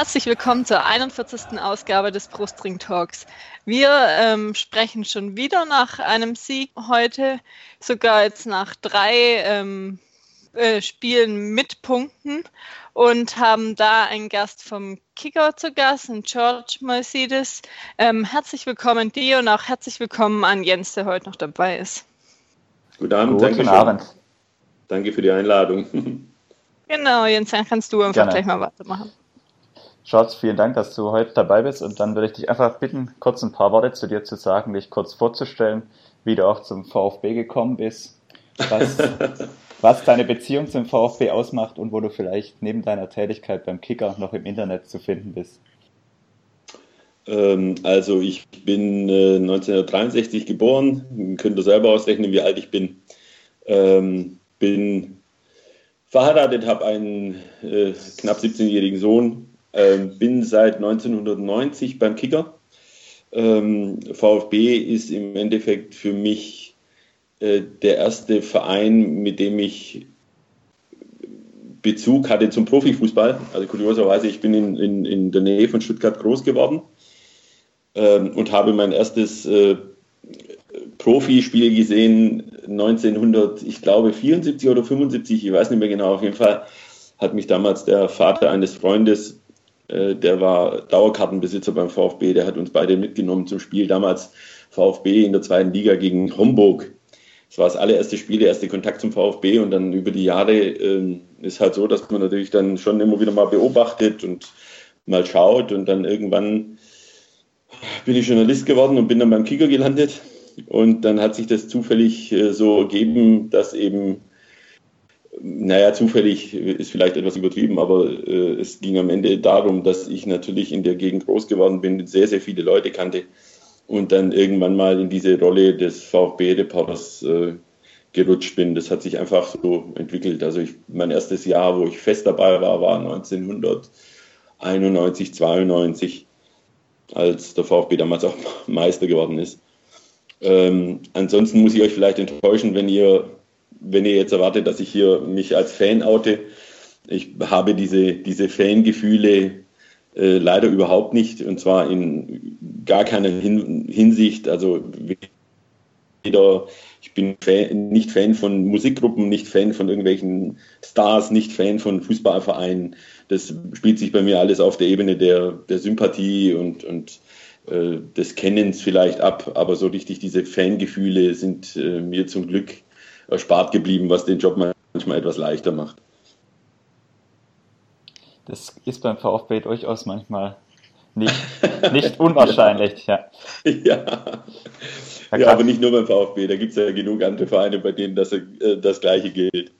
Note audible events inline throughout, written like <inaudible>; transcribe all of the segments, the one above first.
Herzlich willkommen zur 41. Ausgabe des Brustring Talks. Wir ähm, sprechen schon wieder nach einem Sieg heute, sogar jetzt nach drei ähm, äh, Spielen mit Punkten und haben da einen Gast vom Kicker zu Gast, einen George Mercedes. Ähm, herzlich willkommen dir und auch herzlich willkommen an Jens, der heute noch dabei ist. Guten Abend, Guten danke Abend. Danke für die Einladung. <laughs> Genau, Jens, dann kannst du einfach Gerne. gleich mal weitermachen. Schatz, vielen Dank, dass du heute dabei bist und dann würde ich dich einfach bitten, kurz ein paar Worte zu dir zu sagen, dich kurz vorzustellen, wie du auch zum VfB gekommen bist, was, <laughs> was deine Beziehung zum VfB ausmacht und wo du vielleicht neben deiner Tätigkeit beim Kicker noch im Internet zu finden bist. Ähm, also ich bin 1963 äh, geboren, könnt ihr selber ausrechnen, wie alt ich bin. Ähm, bin verheiratet, habe einen äh, knapp 17-jährigen Sohn, ähm, bin seit 1990 beim Kicker. VfB ist im Endeffekt für mich äh, der erste Verein, mit dem ich Bezug hatte zum Profifußball. Also kurioserweise, ich bin in, in, in der Nähe von Stuttgart groß geworden ähm, und habe mein erstes äh, Profispiel gesehen 1900, ich glaube 74 oder 75, ich weiß nicht mehr genau. Auf jeden Fall hat mich damals der Vater eines Freundes äh, der war Dauerkartenbesitzer beim VfB, der hat uns beide mitgenommen zum Spiel. Damals VfB in der zweiten Liga gegen Homburg. Das war das allererste Spiel, der erste Kontakt zum VfB und dann über die Jahre äh, ist halt so, dass man natürlich dann schon immer wieder mal beobachtet und mal schaut und dann irgendwann bin ich Journalist geworden und bin dann beim Kicker gelandet und dann hat sich das zufällig äh, so ergeben, dass eben naja, zufällig ist vielleicht etwas übertrieben, aber äh, es ging am Ende darum, dass ich natürlich in der Gegend groß geworden bin, sehr, sehr viele Leute kannte und dann irgendwann mal in diese Rolle des VfB-Reporters äh, gerutscht bin. Das hat sich einfach so entwickelt. Also ich, mein erstes Jahr, wo ich fest dabei war, war 1991, 92, als der VfB damals auch <laughs> Meister geworden ist. Ähm, ansonsten muss ich euch vielleicht enttäuschen, wenn ihr wenn ihr jetzt erwartet, dass ich hier mich als Fan oute, ich habe diese, diese Fangefühle äh, leider überhaupt nicht und zwar in gar keiner Hin Hinsicht. Also weder, ich bin Fan, nicht Fan von Musikgruppen, nicht Fan von irgendwelchen Stars, nicht Fan von Fußballvereinen. Das spielt sich bei mir alles auf der Ebene der, der Sympathie und, und äh, des Kennens vielleicht ab, aber so richtig diese Fangefühle sind äh, mir zum Glück erspart geblieben, was den Job manchmal etwas leichter macht. Das ist beim VfB durchaus manchmal nicht, <laughs> nicht unwahrscheinlich. ja. ja. ja aber nicht nur beim VfB, da gibt es ja genug andere Vereine, bei denen das, äh, das Gleiche gilt.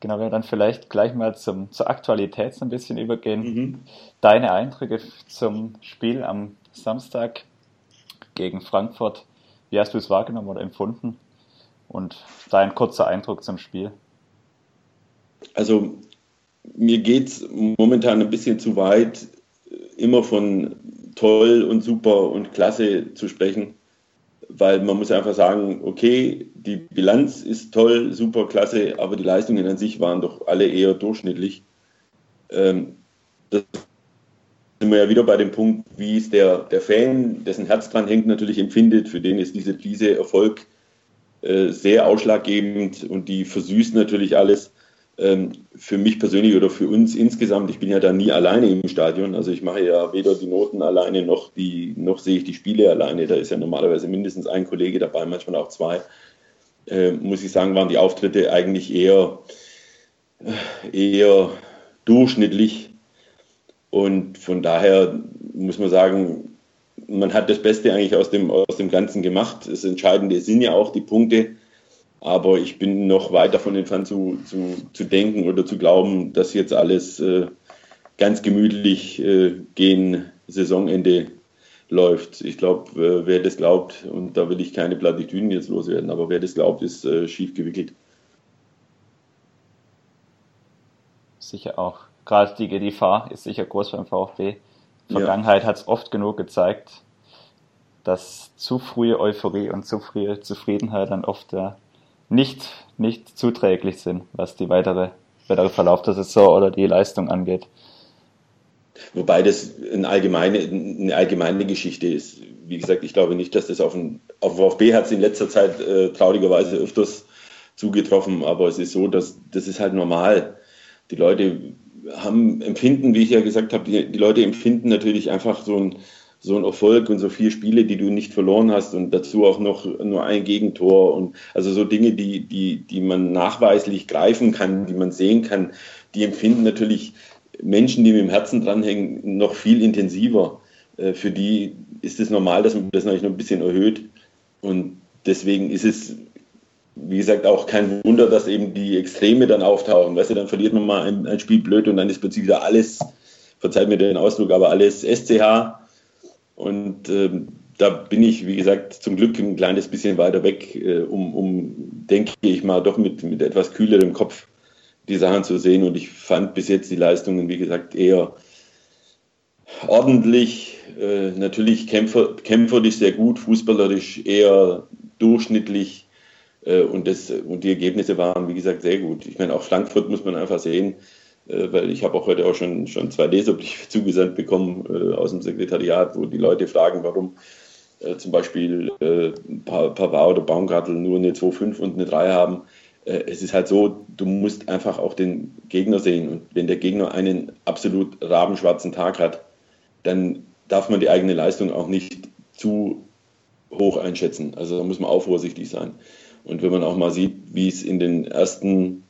Genau, wir dann vielleicht gleich mal zum, zur Aktualität so ein bisschen übergehen. Mhm. Deine Eindrücke zum Spiel am Samstag gegen Frankfurt wie hast du es wahrgenommen oder empfunden? Und dein kurzer Eindruck zum Spiel? Also mir geht es momentan ein bisschen zu weit, immer von toll und super und klasse zu sprechen, weil man muss einfach sagen, okay, die Bilanz ist toll, super, klasse, aber die Leistungen an sich waren doch alle eher durchschnittlich. Ähm, das sind wir ja wieder bei dem Punkt, wie es der, der Fan, dessen Herz dran hängt, natürlich empfindet. Für den ist diese, diese Erfolg äh, sehr ausschlaggebend und die versüßt natürlich alles. Ähm, für mich persönlich oder für uns insgesamt, ich bin ja da nie alleine im Stadion. Also ich mache ja weder die Noten alleine noch, die, noch sehe ich die Spiele alleine. Da ist ja normalerweise mindestens ein Kollege dabei, manchmal auch zwei. Äh, muss ich sagen, waren die Auftritte eigentlich eher, eher durchschnittlich und von daher muss man sagen, man hat das Beste eigentlich aus dem, aus dem Ganzen gemacht. Das Entscheidende sind ja auch die Punkte. Aber ich bin noch weit davon entfernt zu, zu, zu denken oder zu glauben, dass jetzt alles äh, ganz gemütlich äh, gegen Saisonende läuft. Ich glaube, äh, wer das glaubt, und da will ich keine Plattitüden jetzt loswerden, aber wer das glaubt, ist äh, schief gewickelt. Sicher auch gerade die Gefahr ist sicher groß beim VfB. Vergangenheit ja. hat es oft genug gezeigt, dass zu frühe Euphorie und zu frühe Zufriedenheit dann oft ja, nicht, nicht zuträglich sind, was die weitere, weitere Verlauf der Saison oder die Leistung angeht. Wobei das eine allgemeine, eine allgemeine Geschichte ist. Wie gesagt, ich glaube nicht, dass das auf den auf VfB hat es in letzter Zeit äh, traurigerweise öfters zugetroffen, aber es ist so, dass das ist halt normal. Die Leute haben empfinden, wie ich ja gesagt habe, die, die Leute empfinden natürlich einfach so ein so ein Erfolg und so vier Spiele, die du nicht verloren hast und dazu auch noch nur ein Gegentor und also so Dinge, die, die, die man nachweislich greifen kann, die man sehen kann, die empfinden natürlich Menschen, die mit dem Herzen dranhängen, noch viel intensiver. Äh, für die ist es normal, dass man das natürlich noch ein bisschen erhöht. Und deswegen ist es, wie gesagt, auch kein Wunder, dass eben die Extreme dann auftauchen. Weißt du, dann verliert man mal ein, ein Spiel blöd und dann ist plötzlich wieder alles, verzeiht mir den Ausdruck, aber alles SCH. Und ähm, da bin ich, wie gesagt, zum Glück ein kleines bisschen weiter weg, äh, um, um, denke ich mal, doch mit, mit etwas kühlerem Kopf die Sachen zu sehen. Und ich fand bis jetzt die Leistungen, wie gesagt, eher ordentlich. Äh, natürlich kämpfer, kämpferisch sehr gut, fußballerisch eher durchschnittlich. Äh, und, das, und die Ergebnisse waren, wie gesagt, sehr gut. Ich meine, auch Frankfurt muss man einfach sehen, weil ich habe auch heute auch schon, schon zwei Leserbriefe <laughs> zugesandt bekommen äh, aus dem Sekretariat, wo die Leute fragen, warum äh, zum Beispiel äh, Pavard oder Baumgartel nur eine 2,5 und eine 3 haben äh, es ist halt so, du musst einfach auch den Gegner sehen. Und wenn der Gegner einen absolut rabenschwarzen Tag hat, dann darf man die eigene Leistung auch nicht zu hoch einschätzen. Also da muss man auch vorsichtig sein. Und wenn man auch mal sieht, wie es in den ersten,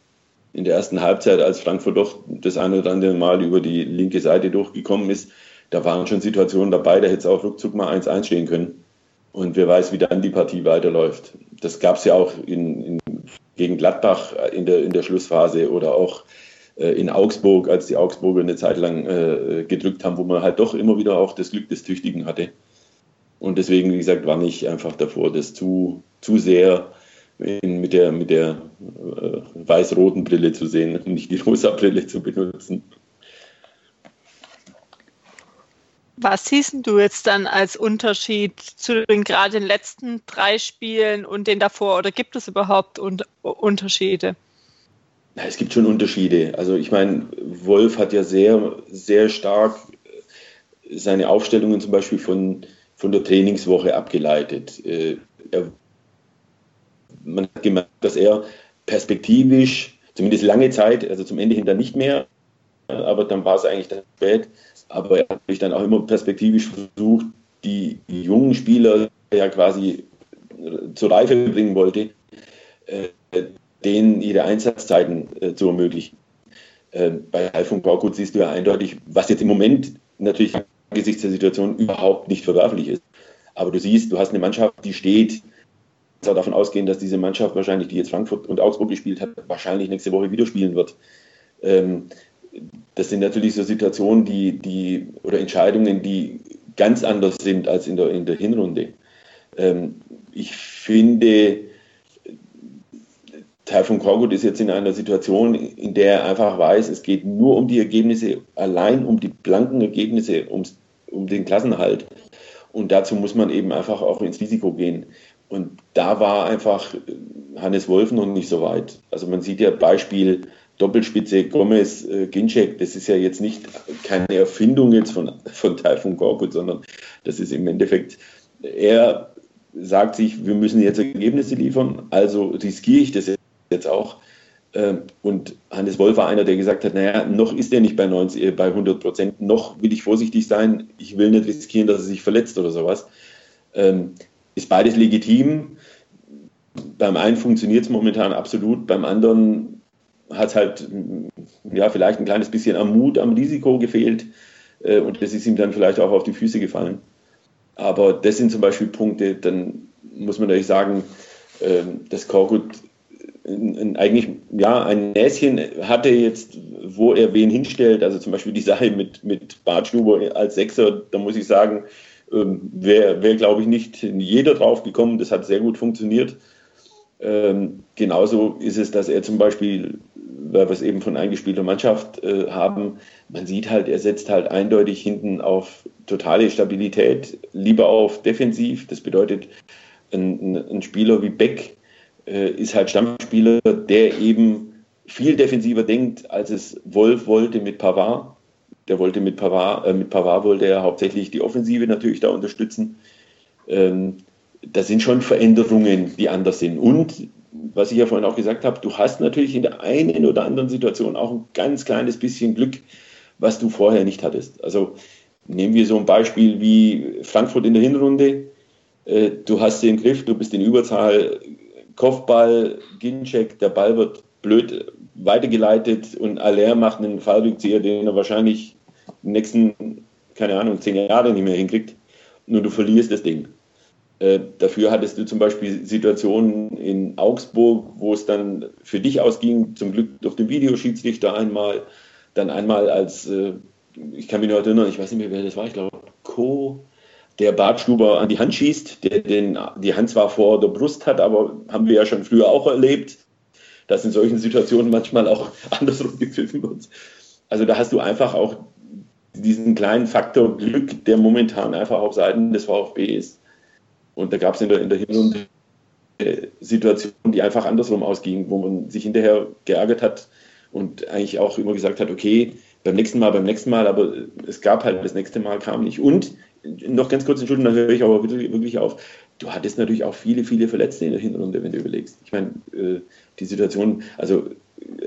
in der ersten Halbzeit, als Frankfurt doch das eine oder andere Mal über die linke Seite durchgekommen ist, da waren schon Situationen dabei, da hätte es auch ruckzuck mal 1-1 stehen können. Und wer weiß, wie dann die Partie weiterläuft. Das gab es ja auch in, in gegen Gladbach in der, in der Schlussphase oder auch äh, in Augsburg, als die Augsburger eine Zeit lang äh, gedrückt haben, wo man halt doch immer wieder auch das Glück des Tüchtigen hatte. Und deswegen, wie gesagt, war ich einfach davor, das zu, zu sehr in, mit der, mit der äh, weiß-roten Brille zu sehen und nicht die rosa Brille zu benutzen. Was siehst du jetzt dann als Unterschied zu den gerade den letzten drei Spielen und den davor? Oder gibt es überhaupt un Unterschiede? Na, es gibt schon Unterschiede. Also ich meine, Wolf hat ja sehr, sehr stark seine Aufstellungen zum Beispiel von, von der Trainingswoche abgeleitet. Äh, er, man hat gemerkt, dass er perspektivisch, zumindest lange Zeit, also zum Ende hin dann nicht mehr, aber dann war es eigentlich dann spät, aber er hat natürlich dann auch immer perspektivisch versucht, die, jungen Spieler, er quasi zur Reife bringen wollte, äh, denen ihre Einsatzzeiten äh, zu ermöglichen. Äh, bei Alfons Baugut siehst du ja eindeutig, was jetzt im Moment natürlich angesichts der Situation überhaupt nicht verwerflich ist. Aber du siehst, du hast eine Mannschaft, die steht, auch davon ausgehen, dass diese Mannschaft wahrscheinlich, die jetzt Frankfurt und Augsburg gespielt hat, wahrscheinlich nächste Woche wieder spielen wird. Ähm, das sind natürlich so Situationen, die, die oder Entscheidungen, die ganz anders sind als in der, in der Hinrunde. Ähm, ich finde, Teil von Korgut ist jetzt in einer Situation, in der er einfach weiß, es geht nur um die Ergebnisse, allein um die blanken Ergebnisse, ums, um den Klassenhalt. Und dazu muss man eben einfach auch ins Risiko gehen. Und da war einfach Hannes Wolf noch nicht so weit. Also man sieht ja Beispiel Doppelspitze Gomez, äh, Ginczek, das ist ja jetzt nicht keine Erfindung jetzt von, von Taifun Korkut, sondern das ist im Endeffekt, er sagt sich, wir müssen jetzt Ergebnisse liefern, also riskiere ich das jetzt auch. Ähm, und Hannes Wolf war einer, der gesagt hat, naja, noch ist er nicht bei, 90, äh, bei 100 Prozent, noch will ich vorsichtig sein, ich will nicht riskieren, dass er sich verletzt oder sowas. Ist beides legitim. Beim einen funktioniert es momentan absolut, beim anderen hat halt ja vielleicht ein kleines bisschen am Mut, am Risiko gefehlt äh, und das ist ihm dann vielleicht auch auf die Füße gefallen. Aber das sind zum Beispiel Punkte, dann muss man natürlich sagen, äh, dass Korkut eigentlich ja ein Näschen hatte jetzt, wo er wen hinstellt. Also zum Beispiel die Sache mit, mit Bart Stuber als Sechser, da muss ich sagen, ähm, wäre, wär, glaube ich, nicht jeder drauf gekommen. Das hat sehr gut funktioniert. Ähm, genauso ist es, dass er zum Beispiel weil wir es eben von eingespielter Mannschaft äh, haben, man sieht halt, er setzt halt eindeutig hinten auf totale Stabilität, lieber auf defensiv. Das bedeutet, ein, ein Spieler wie Beck äh, ist halt Stammspieler, der eben viel defensiver denkt, als es Wolf wollte mit Pavard. Der wollte mit Pavard, äh, mit Pavard wollte er hauptsächlich die Offensive natürlich da unterstützen. Ähm, das sind schon Veränderungen, die anders sind. Und was ich ja vorhin auch gesagt habe, du hast natürlich in der einen oder anderen Situation auch ein ganz kleines bisschen Glück, was du vorher nicht hattest. Also nehmen wir so ein Beispiel wie Frankfurt in der Hinrunde. Äh, du hast den Griff, du bist in Überzahl, Kopfball, Ginczek, der Ball wird blöd weitergeleitet und Aller macht einen Fallrückzieher, den er wahrscheinlich nächsten, keine Ahnung, zehn Jahre nicht mehr hinkriegt. Nur du verlierst das Ding. Äh, dafür hattest du zum Beispiel Situationen in Augsburg, wo es dann für dich ausging, zum Glück durch den Videoschiedsrichter einmal, dann einmal als, äh, ich kann mich noch erinnern, ich weiß nicht mehr, wer das war, ich glaube, Co., der Bartstuber an die Hand schießt, der den, die Hand zwar vor der Brust hat, aber haben wir ja schon früher auch erlebt, dass in solchen Situationen manchmal auch <laughs> andersrum gepfiffen wird. Also da hast du einfach auch diesen kleinen Faktor Glück, der momentan einfach auf Seiten des VfB ist. Und da gab es in der, in der Hinrunde Situationen, die einfach andersrum ausgingen, wo man sich hinterher geärgert hat und eigentlich auch immer gesagt hat, okay, beim nächsten Mal, beim nächsten Mal, aber es gab halt, das nächste Mal kam nicht. Und noch ganz kurz, Entschuldigung, dann höre ich aber wirklich auf. Du hattest natürlich auch viele, viele Verletzte in der Hinrunde, wenn du überlegst. Ich meine, äh, die Situation, also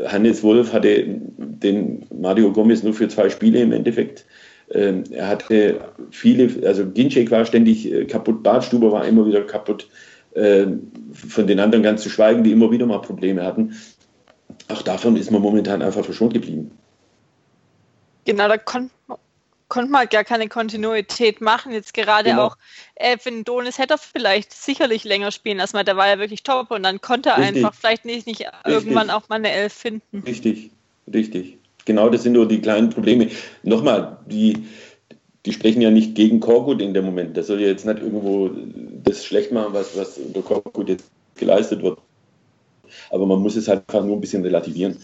Hannes Wolf hatte den Mario Gomez nur für zwei Spiele im Endeffekt ähm, er hatte viele, also Ginczek war ständig äh, kaputt, Bartstuber war immer wieder kaputt, ähm, von den anderen ganz zu schweigen, die immer wieder mal Probleme hatten. Auch davon ist man momentan einfach verschont geblieben. Genau, da konnte konnt man gar keine Kontinuität machen. Jetzt gerade genau. auch äh, Donis hätte er vielleicht sicherlich länger spielen lassen, weil der war ja wirklich top und dann konnte er richtig. einfach vielleicht nicht, nicht irgendwann auch mal eine Elf finden. Richtig, richtig genau das sind nur die kleinen Probleme. Nochmal, die, die sprechen ja nicht gegen Korkut in dem Moment. Das soll ja jetzt nicht irgendwo das schlecht machen, was, was unter Korkut jetzt geleistet wird. Aber man muss es halt einfach nur ein bisschen relativieren.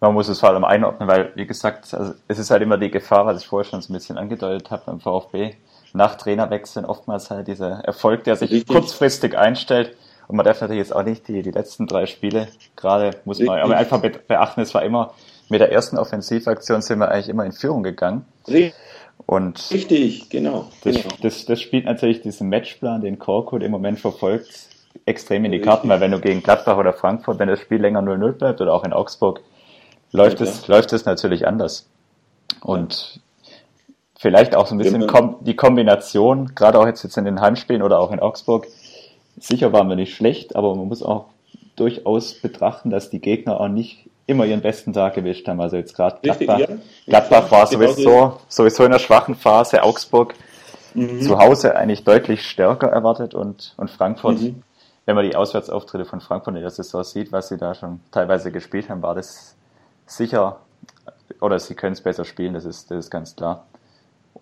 Man muss es vor allem einordnen, weil, wie gesagt, also es ist halt immer die Gefahr, was ich vorher schon so ein bisschen angedeutet habe beim VfB, nach Trainerwechseln oftmals halt dieser Erfolg, der sich Richtig. kurzfristig einstellt. Und man darf natürlich jetzt auch nicht die, die letzten drei Spiele, gerade muss man aber einfach beachten, es war immer mit der ersten Offensivaktion sind wir eigentlich immer in Führung gegangen. Und Richtig, genau. Das, genau. Das, das spielt natürlich diesen Matchplan, den Korkut im Moment verfolgt, extrem in die Karten, weil wenn du gegen Gladbach oder Frankfurt, wenn das Spiel länger 0-0 bleibt oder auch in Augsburg, läuft, ja, es, läuft es natürlich anders. Und vielleicht auch so ein bisschen Kom die Kombination, gerade auch jetzt, jetzt in den Heimspielen oder auch in Augsburg, sicher waren wir nicht schlecht, aber man muss auch durchaus betrachten, dass die Gegner auch nicht immer ihren besten Tag erwischt haben. Also jetzt gerade Gladbach, ja. Gladbach war genau sowieso, sowieso in der schwachen Phase, Augsburg mhm. zu Hause eigentlich deutlich stärker erwartet und, und Frankfurt, mhm. wenn man die Auswärtsauftritte von Frankfurt in der Saison sieht, was sie da schon teilweise gespielt haben, war das sicher, oder sie können es besser spielen, das ist, das ist ganz klar.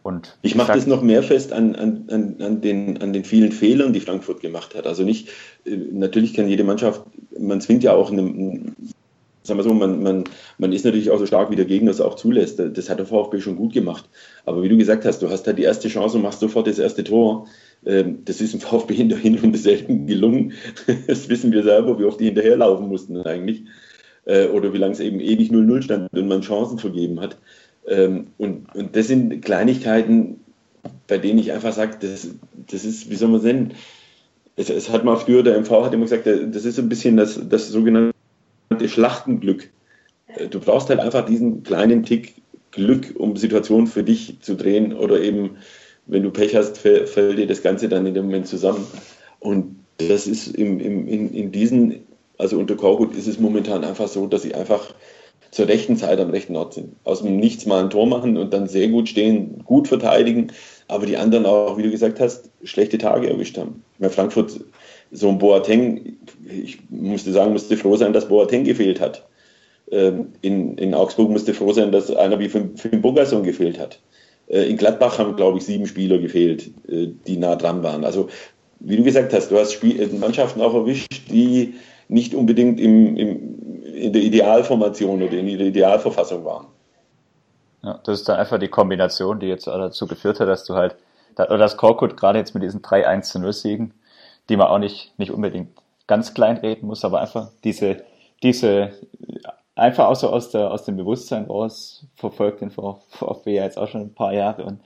Und ich mache das noch mehr fest an, an, an, den, an den vielen Fehlern, die Frankfurt gemacht hat. Also nicht, äh, natürlich kann jede Mannschaft, man zwingt ja auch eine, sagen wir so, man, man, man ist natürlich auch so stark, wie der Gegner es auch zulässt. Das hat der VfB schon gut gemacht. Aber wie du gesagt hast, du hast halt die erste Chance und machst sofort das erste Tor. Ähm, das ist dem <laughs> VfB in der Hinrunde selten gelungen. Das wissen wir selber, wie oft die hinterherlaufen mussten eigentlich. Äh, oder wie lange es eben ewig 0-0 stand und man Chancen vergeben hat. Ähm, und, und das sind Kleinigkeiten, bei denen ich einfach sage, das, das ist, wie soll man es nennen? Es, es, hat mal früher, der MV hat immer gesagt, das ist so ein bisschen das, das sogenannte Schlachtenglück. Äh, du brauchst halt einfach diesen kleinen Tick Glück, um Situationen für dich zu drehen oder eben, wenn du Pech hast, fällt dir das Ganze dann in dem Moment zusammen. Und das ist im, im, in, in diesen, also unter Korkut ist es momentan einfach so, dass sie einfach zur rechten Zeit am rechten Ort sind. Aus dem Nichts mal ein Tor machen und dann sehr gut stehen, gut verteidigen, aber die anderen auch, wie du gesagt hast, schlechte Tage erwischt haben. Ich meine, Frankfurt so ein Boateng, ich musste sagen, musste froh sein, dass Boateng gefehlt hat. Ähm, in, in Augsburg musste froh sein, dass einer wie Finn Bogerson gefehlt hat. Äh, in Gladbach haben, glaube ich, sieben Spieler gefehlt, äh, die nah dran waren. Also, wie du gesagt hast, du hast Spiel, Mannschaften auch erwischt, die nicht unbedingt im, im, in der Idealformation oder in der Idealverfassung waren. Ja, das ist dann einfach die Kombination, die jetzt dazu geführt hat, dass du halt, oder das Korkut gerade jetzt mit diesen 3-1 zu 0 Siegen, die man auch nicht, nicht unbedingt ganz klein reden muss, aber einfach diese, diese, einfach auch so aus, der, aus dem Bewusstsein raus verfolgt den VfB ja jetzt auch schon ein paar Jahre und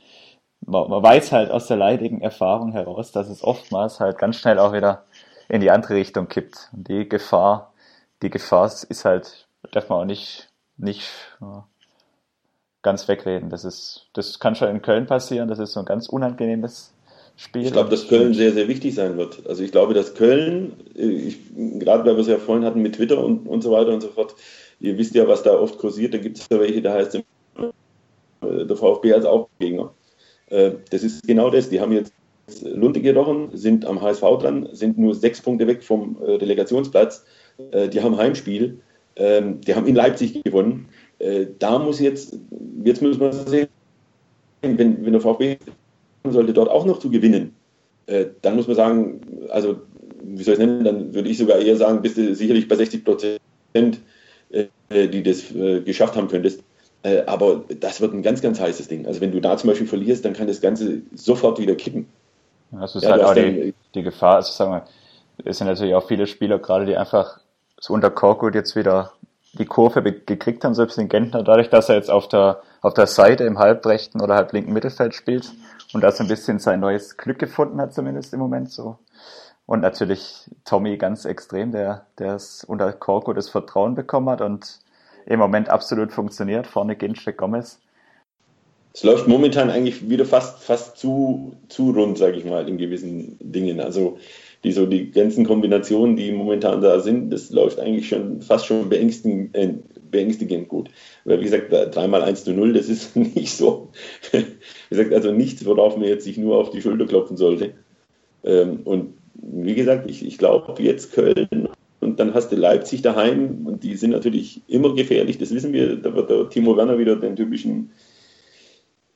man, man weiß halt aus der leidigen Erfahrung heraus, dass es oftmals halt ganz schnell auch wieder in die andere Richtung kippt. Und die Gefahr, die Gefahr ist halt, darf man auch nicht, nicht ganz wegreden. Das ist, das kann schon in Köln passieren. Das ist so ein ganz unangenehmes Spiel. Ich glaube, dass Köln sehr, sehr wichtig sein wird. Also ich glaube, dass Köln, äh, gerade weil wir es ja vorhin hatten mit Twitter und, und so weiter und so fort, ihr wisst ja, was da oft kursiert, da gibt es ja welche, da heißt äh, der VfB als auch Gegner. Äh, das ist genau das. Die haben jetzt Lunte gerochen, sind am HSV dran, sind nur sechs Punkte weg vom Delegationsplatz. Die haben Heimspiel. Ähm, die haben in Leipzig gewonnen. Da muss jetzt, jetzt müssen wir sehen, wenn, wenn der VfB sollte dort auch noch zu gewinnen, dann muss man sagen, also wie soll ich es nennen, dann würde ich sogar eher sagen, bist du sicherlich bei 60 Prozent äh, die das äh, geschafft haben könntest. Äh, aber das wird ein ganz, ganz heißes Ding. Also wenn du da zum Beispiel verlierst, dann kann das Ganze sofort wieder kippen. Das ist ja, halt auch die, die Gefahr. Also sagen wir, es sind natürlich auch viele Spieler gerade, die einfach so unter Korkut jetzt wieder die Kurve gekriegt haben, selbst den Gentner, dadurch, dass er jetzt auf der, auf der Seite im halbrechten oder halblinken Mittelfeld spielt und da so ein bisschen sein neues Glück gefunden hat, zumindest im Moment so. Und natürlich Tommy ganz extrem, der, der es unter Korko das Vertrauen bekommen hat und im Moment absolut funktioniert. Vorne Ginchek Gomez. Es läuft momentan eigentlich wieder fast, fast zu, zu rund, sage ich mal, in gewissen Dingen. Also die, so die ganzen Kombinationen, die momentan da sind, das läuft eigentlich schon fast schon beängstigend, äh, beängstigend gut. Weil wie gesagt, dreimal 1 zu 0, das ist <laughs> nicht so. wie gesagt, also nichts, worauf man jetzt sich nur auf die Schulter klopfen sollte. Ähm, und wie gesagt, ich, ich glaube jetzt Köln und dann hast du Leipzig daheim und die sind natürlich immer gefährlich, das wissen wir. Da wird der Timo Werner wieder den typischen,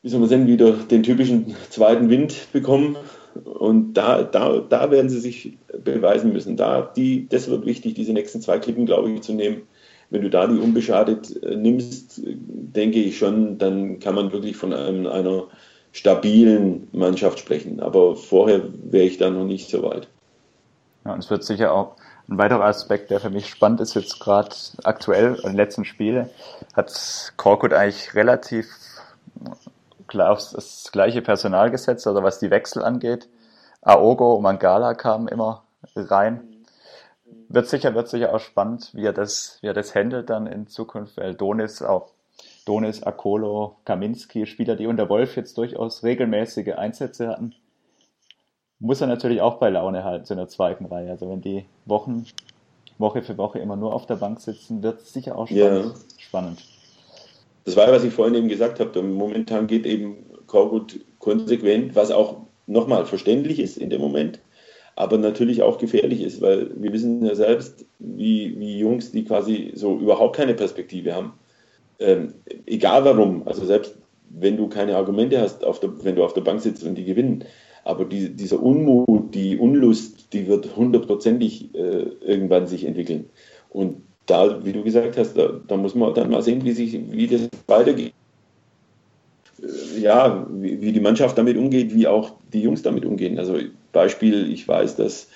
wie soll man sagen, wieder den typischen zweiten Wind bekommen. Und da, da, da werden sie sich beweisen müssen. Da, die, das wird wichtig, diese nächsten zwei Klippen, glaube ich, zu nehmen. Wenn du da die unbeschadet äh, nimmst, denke ich schon, dann kann man wirklich von einem, einer stabilen Mannschaft sprechen. Aber vorher wäre ich da noch nicht so weit. Ja, und es wird sicher auch ein weiterer Aspekt, der für mich spannend ist, jetzt gerade aktuell in den letzten Spielen, hat Korkut eigentlich relativ aufs das gleiche Personal gesetzt, also was die Wechsel angeht. Aogo und Mangala kamen immer rein. Wird sicher, wird sicher auch spannend, wie er das, wie er das handelt dann in Zukunft, weil Donis auch Donis, Akolo, Kaminski, Spieler, die unter Wolf jetzt durchaus regelmäßige Einsätze hatten, muss er natürlich auch bei Laune halten zu einer zweiten Reihe. Also wenn die Wochen, Woche für Woche immer nur auf der Bank sitzen, wird es sicher auch spannend. Ja. spannend. Das war, was ich vorhin eben gesagt habe. Momentan geht eben Korkut konsequent, was auch nochmal verständlich ist in dem Moment, aber natürlich auch gefährlich ist, weil wir wissen ja selbst, wie, wie Jungs, die quasi so überhaupt keine Perspektive haben, ähm, egal warum, also selbst wenn du keine Argumente hast, der, wenn du auf der Bank sitzt und die gewinnen, aber die, dieser Unmut, die Unlust, die wird hundertprozentig äh, irgendwann sich entwickeln. Und da, wie du gesagt hast, da, da, muss man dann mal sehen, wie, sich, wie das weitergeht. Äh, ja, wie, wie, die Mannschaft damit umgeht, wie auch die Jungs damit umgehen. Also Beispiel, ich weiß, dass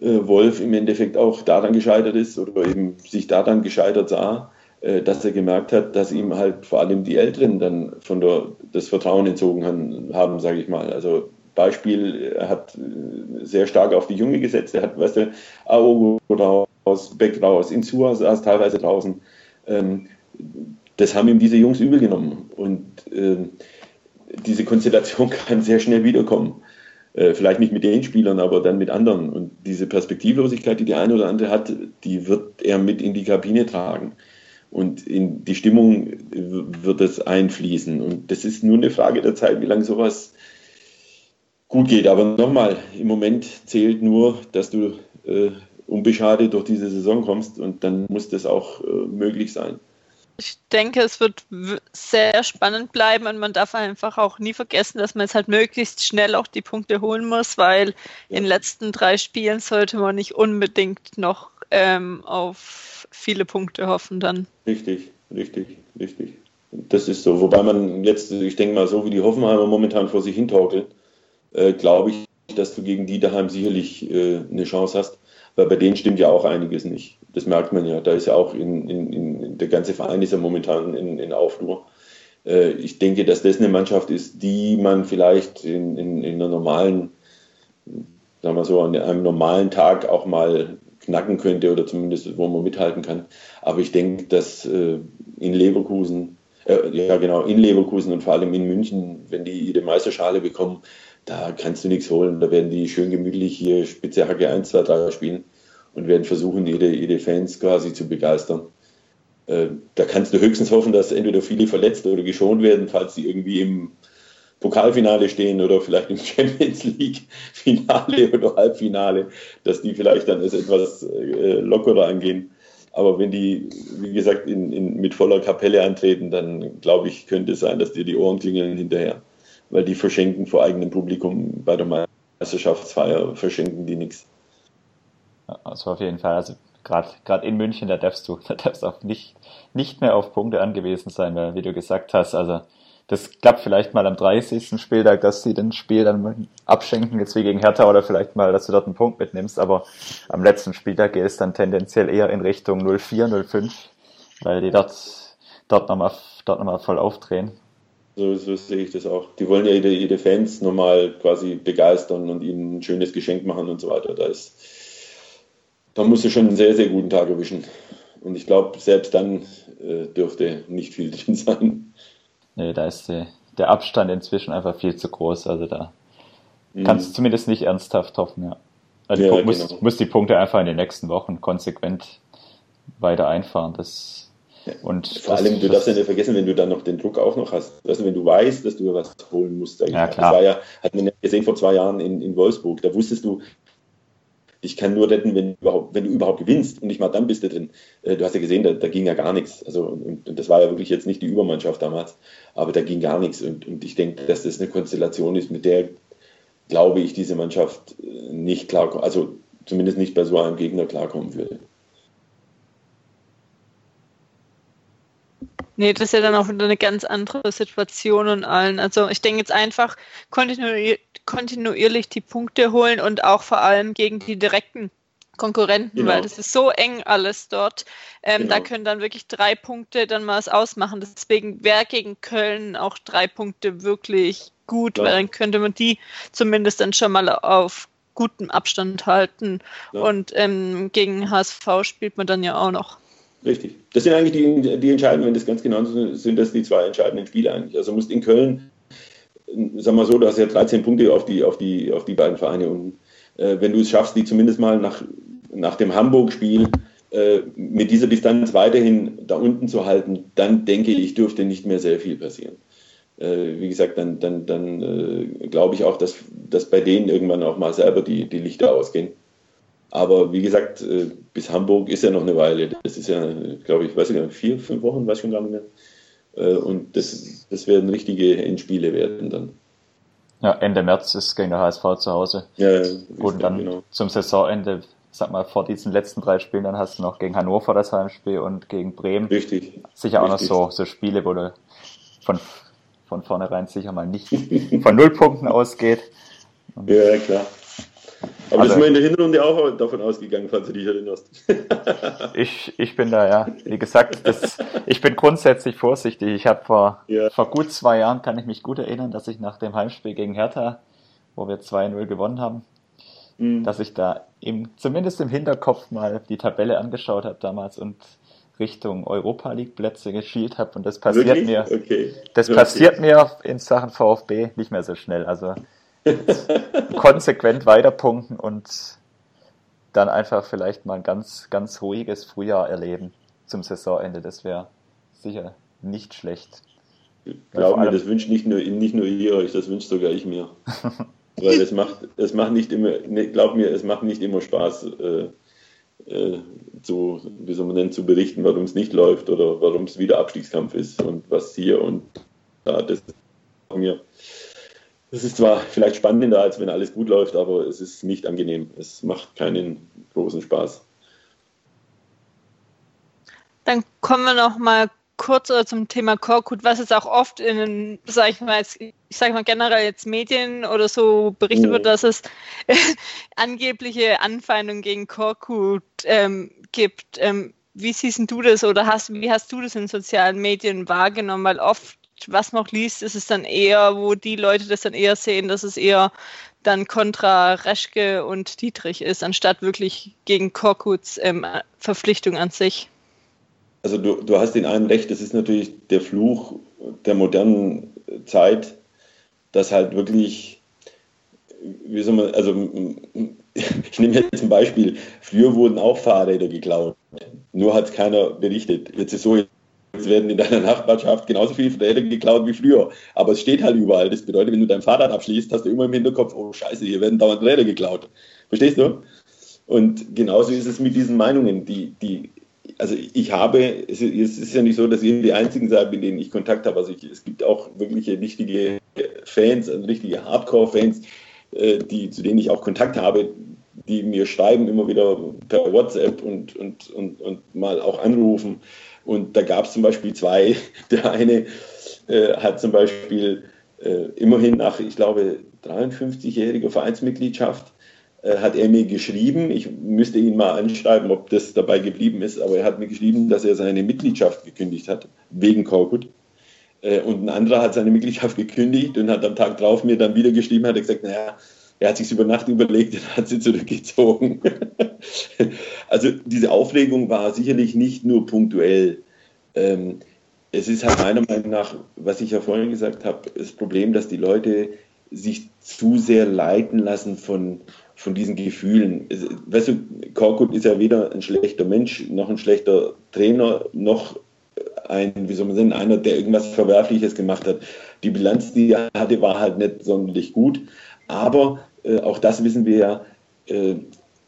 äh, Wolf im Endeffekt auch daran gescheitert ist oder eben sich daran gescheitert sah, äh, dass er gemerkt hat, dass ihm halt vor allem die Älteren dann von der, das Vertrauen entzogen haben, haben sage ich mal. Also Beispiel, er hat äh, sehr stark auf die Junge gesetzt, er hat, weißt du, Aogo raus, Beck raus, Insua saß teilweise draußen. Ähm, das haben ihm diese Jungs übel genommen und äh, diese Konstellation <laughs> kann sehr schnell wiederkommen. Äh, vielleicht nicht mit den Spielern, aber dann mit anderen. Und diese Perspektivlosigkeit, die der eine oder andere hat, die wird er mit in die Kabine tragen und in die Stimmung wird es einfließen. Und das ist nur eine Frage der Zeit, wie lange sowas gut geht. Aber nochmal, im Moment zählt nur, dass du äh, unbeschadet durch diese Saison kommst und dann muss das auch äh, möglich sein. Ich denke, es wird sehr spannend bleiben und man darf einfach auch nie vergessen, dass man jetzt halt möglichst schnell auch die Punkte holen muss, weil in den letzten drei Spielen sollte man nicht unbedingt noch ähm, auf viele Punkte hoffen dann. Richtig, richtig, richtig. Das ist so. Wobei man jetzt, ich denke mal, so wie die Hoffenheimer momentan vor sich hintorkeln, äh, glaube ich, dass du gegen die daheim sicherlich äh, eine Chance hast. Weil bei denen stimmt ja auch einiges nicht. Das merkt man ja. Da ist ja auch in, in, in der ganze Verein ist ja momentan in, in Aufruhr. Äh, ich denke, dass das eine Mannschaft ist, die man vielleicht in, in, in einer normalen, sagen wir so, an einem normalen Tag auch mal knacken könnte oder zumindest wo man mithalten kann. Aber ich denke, dass äh, in Leverkusen, äh, ja genau, in Leverkusen und vor allem in München, wenn die ihre Meisterschale bekommen, da kannst du nichts holen. Da werden die schön gemütlich hier Spitze Hacke 1, 2, 3 spielen und werden versuchen, ihre, ihre Fans quasi zu begeistern. Äh, da kannst du höchstens hoffen, dass entweder viele verletzt oder geschont werden, falls sie irgendwie im Pokalfinale stehen oder vielleicht im <laughs> Champions League Finale oder Halbfinale, dass die vielleicht dann es etwas äh, lockerer angehen. Aber wenn die, wie gesagt, in, in, mit voller Kapelle antreten, dann glaube ich, könnte es sein, dass dir die Ohren klingeln hinterher weil die verschenken vor eigenem Publikum bei der Meisterschaftsfeier, verschenken die nichts. Also auf jeden Fall, also gerade in München, da darfst du, <laughs> da darfst auch nicht, nicht mehr auf Punkte angewiesen sein, weil wie du gesagt hast, also das klappt vielleicht mal am 30. Spieltag, dass sie das Spiel dann abschenken, jetzt wie gegen Hertha oder vielleicht mal, dass du dort einen Punkt mitnimmst, aber am letzten Spieltag geht es dann tendenziell eher in Richtung 04, 05, weil die dort, dort nochmal dort noch voll aufdrehen. So, so sehe ich das auch. Die wollen ja ihre, ihre Fans nochmal quasi begeistern und ihnen ein schönes Geschenk machen und so weiter. Da, ist, da musst du schon einen sehr, sehr guten Tag erwischen. Und ich glaube, selbst dann äh, dürfte nicht viel <laughs> drin sein. Nee, da ist äh, der Abstand inzwischen einfach viel zu groß. Also da mhm. kannst du zumindest nicht ernsthaft hoffen, ja. Also ja, musst, genau. musst die Punkte einfach in den nächsten Wochen konsequent weiter einfahren. Das und Vor allem, du darfst ja nicht vergessen, wenn du dann noch den Druck auch noch hast. Also wenn du weißt, dass du was holen musst. Ja, klar. Das war ja, hat man ja gesehen vor zwei Jahren in, in Wolfsburg. Da wusstest du, ich kann nur retten, wenn du überhaupt, wenn du überhaupt gewinnst und nicht mal dann bist du drin. Äh, du hast ja gesehen, da, da ging ja gar nichts. Also, und, und, das war ja wirklich jetzt nicht die Übermannschaft damals, aber da ging gar nichts. Und, und ich denke, dass das eine Konstellation ist, mit der, glaube ich, diese Mannschaft äh, nicht klar, also zumindest nicht bei so einem Gegner klarkommen würde. Nee, das ist ja dann auch wieder eine ganz andere Situation und allen. Also ich denke jetzt einfach kontinuier kontinuierlich die Punkte holen und auch vor allem gegen die direkten Konkurrenten, genau. weil das ist so eng alles dort. Ähm, genau. Da können dann wirklich drei Punkte dann mal was ausmachen. Deswegen wäre gegen Köln auch drei Punkte wirklich gut, ja. weil dann könnte man die zumindest dann schon mal auf gutem Abstand halten. Ja. Und ähm, gegen HSV spielt man dann ja auch noch. Richtig. Das sind eigentlich die, die entscheidenden, wenn das ganz genau sind, sind das die zwei entscheidenden Spiele eigentlich. Also musst in Köln, sag mal so, du hast ja 13 Punkte auf die, auf die, auf die beiden Vereine und äh, wenn du es schaffst, die zumindest mal nach, nach dem Hamburg-Spiel äh, mit dieser Distanz weiterhin da unten zu halten, dann denke ich, dürfte nicht mehr sehr viel passieren. Äh, wie gesagt, dann, dann, dann äh, glaube ich auch, dass, dass bei denen irgendwann auch mal selber die, die Lichter ausgehen. Aber wie gesagt, äh, bis Hamburg ist ja noch eine Weile. Das ist ja, glaube ich, weiß ich nicht, vier, fünf Wochen, weiß ich schon gar nicht mehr. Äh, und das, das werden richtige Endspiele werden dann. Ja, Ende März ist gegen der HSV zu Hause. Ja, ja Und dann genau. zum Saisonende, sag mal, vor diesen letzten drei Spielen, dann hast du noch gegen Hannover das Heimspiel und gegen Bremen. Richtig. Sicher auch Richtig. noch so, so Spiele, wo du von, von vornherein sicher mal nicht von Nullpunkten ausgeht. Und ja, klar. Aber also, das ist in der Hinrunde auch davon ausgegangen, falls du dich erinnerst. <laughs> ich, ich bin da, ja. Wie gesagt, das, ich bin grundsätzlich vorsichtig. Ich habe vor, ja. vor gut zwei Jahren, kann ich mich gut erinnern, dass ich nach dem Heimspiel gegen Hertha, wo wir 2-0 gewonnen haben, mhm. dass ich da im, zumindest im Hinterkopf mal die Tabelle angeschaut habe damals und Richtung Europa League Plätze geschielt habe und das passiert Wirklich? mir okay. das okay. passiert mir in Sachen VfB nicht mehr so schnell also konsequent weiterpunkten und dann einfach vielleicht mal ein ganz, ganz ruhiges Frühjahr erleben zum Saisonende. Das wäre sicher nicht schlecht. Glaub mir, das wünscht nicht nur, nicht nur ihr euch, das wünscht sogar ich mir. <laughs> Weil es macht, es macht nicht immer, ne, glaub mir, es macht nicht immer Spaß, äh, äh, zu, wie soll man denn, zu berichten, warum es nicht läuft oder warum es wieder Abstiegskampf ist und was hier und da, das ist mir es ist zwar vielleicht spannender, als wenn alles gut läuft, aber es ist nicht angenehm. Es macht keinen großen Spaß. kommen wir noch mal kurz zum Thema Korkut, was es auch oft in, sag ich mal, jetzt, ich sage mal generell jetzt Medien oder so berichtet wird, dass es <laughs> angebliche Anfeindungen gegen Korkut ähm, gibt. Ähm, wie siehst du das oder hast, wie hast du das in sozialen Medien wahrgenommen? Weil oft, was man auch liest, ist es dann eher, wo die Leute das dann eher sehen, dass es eher dann kontra Reschke und Dietrich ist, anstatt wirklich gegen Korkuts ähm, Verpflichtung an sich also du, du hast in einem recht, das ist natürlich der Fluch der modernen Zeit, dass halt wirklich, wie soll man, also <laughs> ich nehme jetzt ein Beispiel, früher wurden auch Fahrräder geklaut, nur hat es keiner berichtet. Jetzt ist so, jetzt werden in deiner Nachbarschaft genauso viele Räder geklaut wie früher, aber es steht halt überall. Das bedeutet, wenn du dein Fahrrad abschließt, hast du immer im Hinterkopf, oh scheiße, hier werden dauernd Räder geklaut. Verstehst du? Und genauso ist es mit diesen Meinungen, die, die also ich habe, es ist ja nicht so, dass ihr die einzigen seid, mit denen ich Kontakt habe. Also ich, es gibt auch wirkliche richtige Fans, also richtige Hardcore-Fans, äh, die, zu denen ich auch Kontakt habe, die mir schreiben immer wieder per WhatsApp und, und, und, und mal auch anrufen. Und da gab es zum Beispiel zwei. <laughs> Der eine äh, hat zum Beispiel äh, immerhin nach, ich glaube, 53-jähriger Vereinsmitgliedschaft äh, hat er mir geschrieben, ich müsste ihn mal anschreiben, ob das dabei geblieben ist, aber er hat mir geschrieben, dass er seine Mitgliedschaft gekündigt hat, wegen Korkut. Äh, und ein anderer hat seine Mitgliedschaft gekündigt und hat am Tag drauf mir dann wieder geschrieben, hat er gesagt, naja, er hat sich über Nacht überlegt und <laughs> hat sie zurückgezogen. <laughs> <laughs> also diese Aufregung war sicherlich nicht nur punktuell. Ähm, es ist halt meiner Meinung nach, was ich ja vorhin gesagt habe, das Problem, dass die Leute sich zu sehr leiten lassen von, von diesen Gefühlen. Weißt du, Korkut ist ja weder ein schlechter Mensch, noch ein schlechter Trainer, noch ein, wie soll man sagen, einer, der irgendwas Verwerfliches gemacht hat. Die Bilanz, die er hatte, war halt nicht sonderlich gut. Aber äh, auch das wissen wir ja, äh,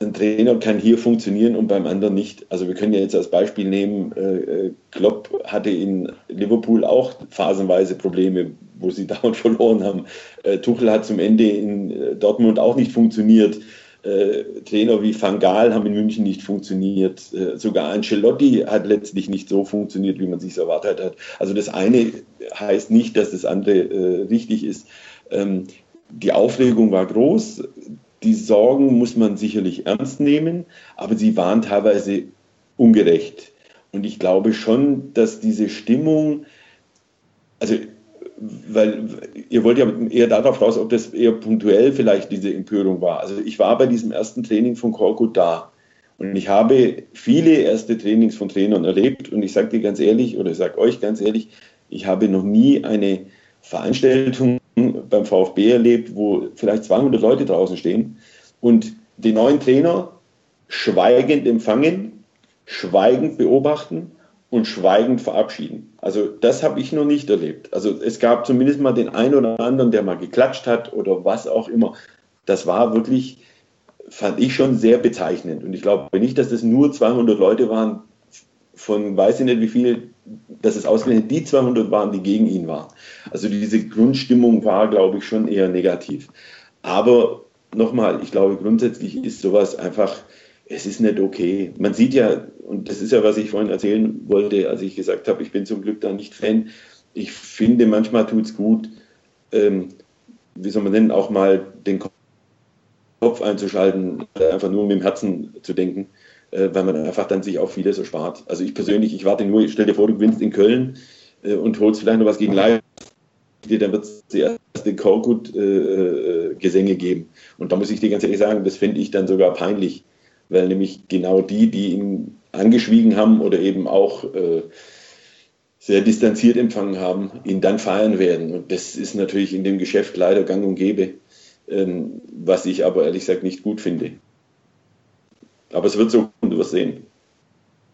ein Trainer kann hier funktionieren und beim anderen nicht. Also wir können ja jetzt als Beispiel nehmen, äh, Klopp hatte in Liverpool auch phasenweise Probleme, wo sie <laughs> dauernd verloren haben. Äh, Tuchel hat zum Ende in äh, Dortmund auch nicht funktioniert. Äh, Trainer wie Van Gaal haben in München nicht funktioniert. Äh, sogar Ancelotti hat letztlich nicht so funktioniert, wie man sich erwartet hat. Also das eine heißt nicht, dass das andere äh, richtig ist. Ähm, die Aufregung war groß die Sorgen muss man sicherlich ernst nehmen, aber sie waren teilweise ungerecht. Und ich glaube schon, dass diese Stimmung, also, weil ihr wollt ja eher darauf raus, ob das eher punktuell vielleicht diese Empörung war. Also ich war bei diesem ersten Training von Korkut da. Und ich habe viele erste Trainings von Trainern erlebt. Und ich sage dir ganz ehrlich, oder ich sage euch ganz ehrlich, ich habe noch nie eine Veranstaltung beim VfB erlebt, wo vielleicht 200 Leute draußen stehen und den neuen Trainer schweigend empfangen, schweigend beobachten und schweigend verabschieden. Also das habe ich noch nicht erlebt. Also es gab zumindest mal den einen oder anderen, der mal geklatscht hat oder was auch immer. Das war wirklich, fand ich schon sehr bezeichnend. Und ich glaube nicht, dass das nur 200 Leute waren, von weiß ich nicht wie viel, dass es ausgerechnet die 200 waren, die gegen ihn waren. Also diese Grundstimmung war, glaube ich, schon eher negativ. Aber nochmal, ich glaube, grundsätzlich ist sowas einfach, es ist nicht okay. Man sieht ja, und das ist ja, was ich vorhin erzählen wollte, als ich gesagt habe, ich bin zum Glück da nicht Fan. Ich finde, manchmal tut es gut, ähm, wie soll man denn auch mal den Kopf einzuschalten, einfach nur mit dem Herzen zu denken äh, weil man einfach dann sich auch vieles erspart. Also ich persönlich, ich warte nur, ich stell dir vor, du gewinnst in Köln äh, und holst vielleicht noch was gegen Leipzig, dann wird es die erste Korkut-Gesänge äh, geben. Und da muss ich dir ganz ehrlich sagen, das finde ich dann sogar peinlich, weil nämlich genau die, die ihn angeschwiegen haben oder eben auch äh, sehr distanziert empfangen haben, ihn dann feiern werden. Und das ist natürlich in dem Geschäft leider gang und gäbe, ähm, was ich aber ehrlich gesagt nicht gut finde. Aber es wird so und du wirst sehen.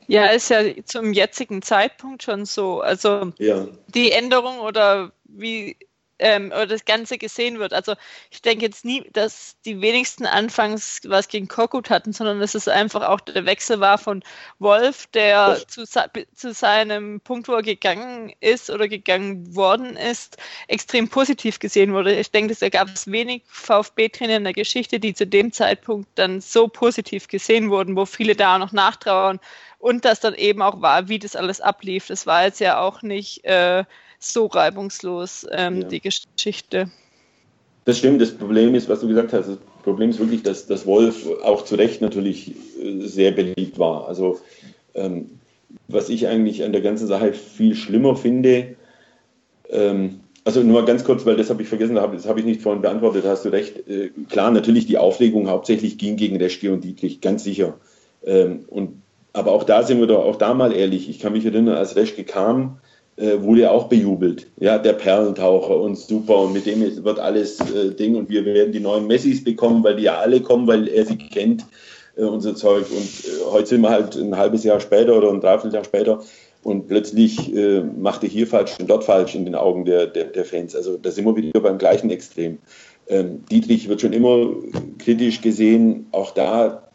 Ja, ist ja zum jetzigen Zeitpunkt schon so. Also ja. die Änderung oder wie ähm, oder das Ganze gesehen wird. Also ich denke jetzt nie, dass die wenigsten anfangs was gegen Korkut hatten, sondern dass es einfach auch der Wechsel war von Wolf, der zu, zu seinem Punkt, wo er gegangen ist oder gegangen worden ist, extrem positiv gesehen wurde. Ich denke, da gab es wenig VfB-Trainer in der Geschichte, die zu dem Zeitpunkt dann so positiv gesehen wurden, wo viele da auch noch nachtrauern und das dann eben auch war, wie das alles ablief. Das war jetzt ja auch nicht äh, so reibungslos, ähm, ja. die Geschichte. Das stimmt. Das Problem ist, was du gesagt hast, das Problem ist wirklich, dass, dass Wolf auch zu Recht natürlich äh, sehr beliebt war. Also ähm, was ich eigentlich an der ganzen Sache viel schlimmer finde, ähm, also nur ganz kurz, weil das habe ich vergessen, das habe ich nicht vorhin beantwortet, hast du recht. Äh, klar, natürlich die Aufregung hauptsächlich ging gegen Reschke und Dietrich, ganz sicher. Ähm, und, aber auch da sind wir doch auch da mal ehrlich. Ich kann mich erinnern, als Reschke kam, wurde er auch bejubelt. Ja, der Perlentaucher und super und mit dem wird alles äh, Ding und wir werden die neuen Messis bekommen, weil die ja alle kommen, weil er sie kennt, äh, unser Zeug. Und äh, heute sind wir halt ein halbes Jahr später oder ein Dreivierteljahr später und plötzlich äh, macht er hier falsch und dort falsch in den Augen der, der, der Fans. Also da sind wir wieder beim gleichen Extrem. Ähm, Dietrich wird schon immer kritisch gesehen. Auch da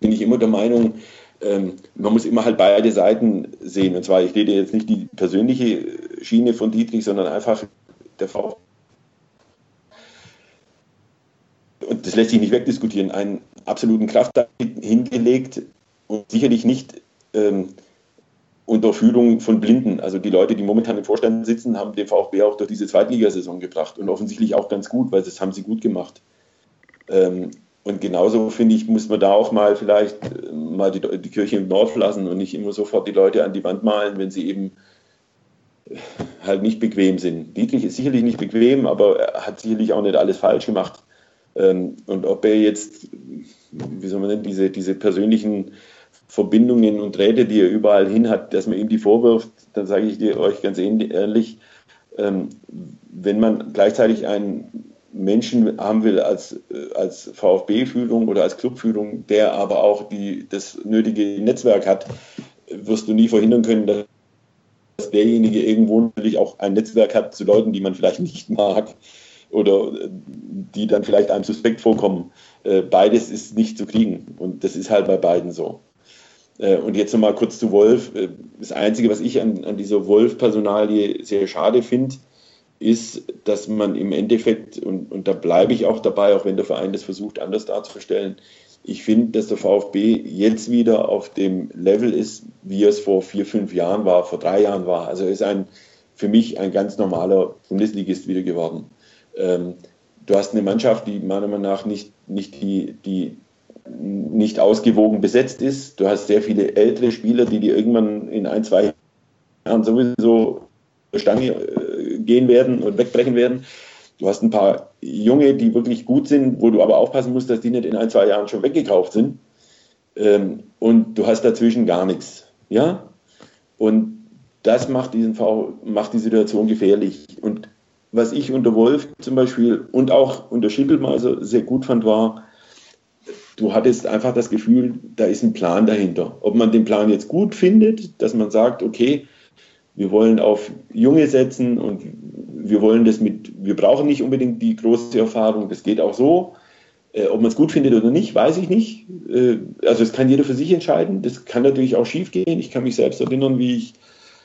bin ich immer der Meinung, ähm, man muss immer halt beide Seiten sehen. Und zwar, ich rede jetzt nicht die persönliche Schiene von Dietrich, sondern einfach der Frau. Und das lässt sich nicht wegdiskutieren, einen absoluten Kraft hingelegt und sicherlich nicht ähm, unter Führung von Blinden. Also die Leute, die momentan im Vorstand sitzen, haben den VfB auch durch diese Zweitligasaison gebracht und offensichtlich auch ganz gut, weil das haben sie gut gemacht. Ähm, und genauso finde ich, muss man da auch mal vielleicht äh, mal die, die, Kirche im Dorf lassen und nicht immer sofort die Leute an die Wand malen, wenn sie eben äh, halt nicht bequem sind. Dietrich ist sicherlich nicht bequem, aber er hat sicherlich auch nicht alles falsch gemacht. Ähm, und ob er jetzt, wie soll man nennen, diese, diese persönlichen Verbindungen und Drähte, die er überall hin hat, dass man ihm die vorwirft, dann sage ich dir euch ganz ehrlich, ähm, wenn man gleichzeitig einen Menschen haben will als, äh, als VfB-Führung oder als Clubführung, der aber auch die, das nötige Netzwerk hat, wirst du nie verhindern können, dass derjenige irgendwo natürlich auch ein Netzwerk hat zu Leuten, die man vielleicht nicht mag oder äh, die dann vielleicht einem suspekt vorkommen. Äh, beides ist nicht zu kriegen und das ist halt bei beiden so. Und jetzt nochmal kurz zu Wolf. Das Einzige, was ich an, an dieser Wolf-Personalie sehr schade finde, ist, dass man im Endeffekt, und, und da bleibe ich auch dabei, auch wenn der Verein das versucht, anders darzustellen, ich finde, dass der VfB jetzt wieder auf dem Level ist, wie es vor vier, fünf Jahren war, vor drei Jahren war. Also ist ein, für mich ein ganz normaler Bundesligist wieder geworden. Ähm, du hast eine Mannschaft, die meiner Meinung nach nicht, nicht, die, die nicht ausgewogen besetzt ist. Du hast sehr viele ältere Spieler, die dir irgendwann in ein, zwei Jahren sowieso Stange äh, gehen werden und wegbrechen werden. Du hast ein paar Junge, die wirklich gut sind, wo du aber aufpassen musst, dass die nicht in ein, zwei Jahren schon weggekauft sind. Ähm, und du hast dazwischen gar nichts. Ja? Und das macht, diesen macht die Situation gefährlich. Und was ich unter Wolf zum Beispiel und auch unter Schimpelmeiser sehr gut fand, war, du hattest einfach das Gefühl, da ist ein Plan dahinter. Ob man den Plan jetzt gut findet, dass man sagt, okay, wir wollen auf Junge setzen und wir wollen das mit, wir brauchen nicht unbedingt die große Erfahrung, das geht auch so. Äh, ob man es gut findet oder nicht, weiß ich nicht. Äh, also es kann jeder für sich entscheiden. Das kann natürlich auch schief gehen. Ich kann mich selbst erinnern, wie ich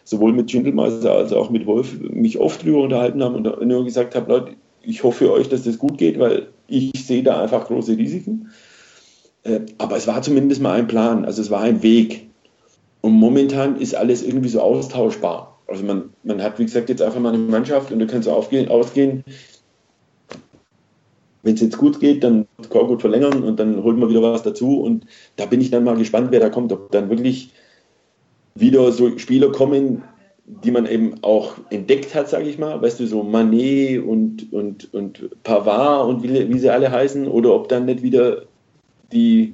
sowohl mit Schindelmeister als auch mit Wolf mich oft drüber unterhalten habe und nur gesagt habe, Leute, ich hoffe euch, dass das gut geht, weil ich sehe da einfach große Risiken. Äh, aber es war zumindest mal ein Plan, also es war ein Weg. Und momentan ist alles irgendwie so austauschbar. Also man, man hat, wie gesagt, jetzt einfach mal eine Mannschaft und du kannst aufgehen, ausgehen. Wenn es jetzt gut geht, dann gut verlängern und dann holt man wieder was dazu. Und da bin ich dann mal gespannt, wer da kommt. Ob dann wirklich wieder so Spieler kommen, die man eben auch entdeckt hat, sage ich mal. Weißt du, so Manet und, und, und Pavard und wie, wie sie alle heißen. Oder ob dann nicht wieder die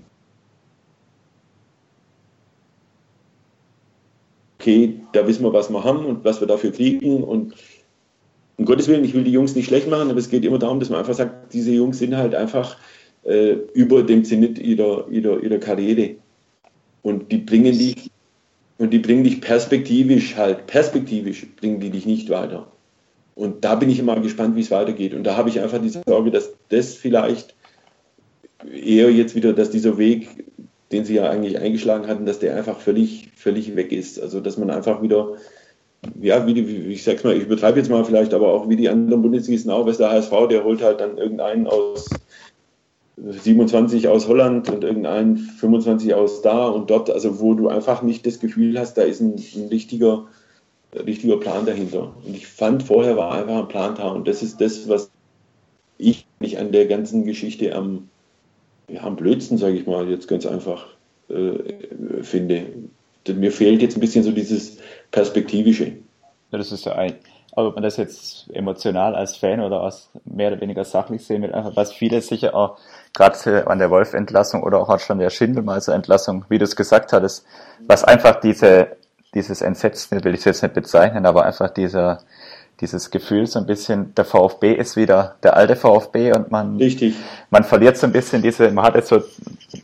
okay, da wissen wir, was wir haben und was wir dafür kriegen. Und um Gottes Willen, ich will die Jungs nicht schlecht machen, aber es geht immer darum, dass man einfach sagt, diese Jungs sind halt einfach äh, über dem Zenit ihrer, ihrer, ihrer Karriere. Und die bringen dich, und die bringen dich perspektivisch halt, perspektivisch bringen die dich nicht weiter. Und da bin ich immer gespannt, wie es weitergeht. Und da habe ich einfach diese Sorge, dass das vielleicht eher jetzt wieder, dass dieser Weg den sie ja eigentlich eingeschlagen hatten, dass der einfach völlig, völlig weg ist. Also dass man einfach wieder, ja, wie, die, wie ich sag's mal, ich übertreibe jetzt mal vielleicht, aber auch wie die anderen Bundesligisten auch, was der HSV, der holt halt dann irgendeinen aus 27 aus Holland und irgendein 25 aus da und dort, also wo du einfach nicht das Gefühl hast, da ist ein, ein richtiger, richtiger Plan dahinter. Und ich fand, vorher war einfach ein Plan da und das ist das, was ich mich an der ganzen Geschichte am, ja, am blödsten, sage ich mal, jetzt ganz einfach äh, finde. Mir fehlt jetzt ein bisschen so dieses Perspektivische. Ja, das ist ja ein, aber ob man das jetzt emotional als Fan oder als mehr oder weniger sachlich sehen will, was viele sicher auch gerade an der Wolf-Entlassung oder auch schon der Schindelmeister-Entlassung, wie du es gesagt hattest, was einfach diese, dieses Entsetzen, will ich es jetzt nicht bezeichnen, aber einfach dieser, dieses Gefühl so ein bisschen, der VfB ist wieder der alte VfB und man, Richtig. man verliert so ein bisschen diese, man hat jetzt so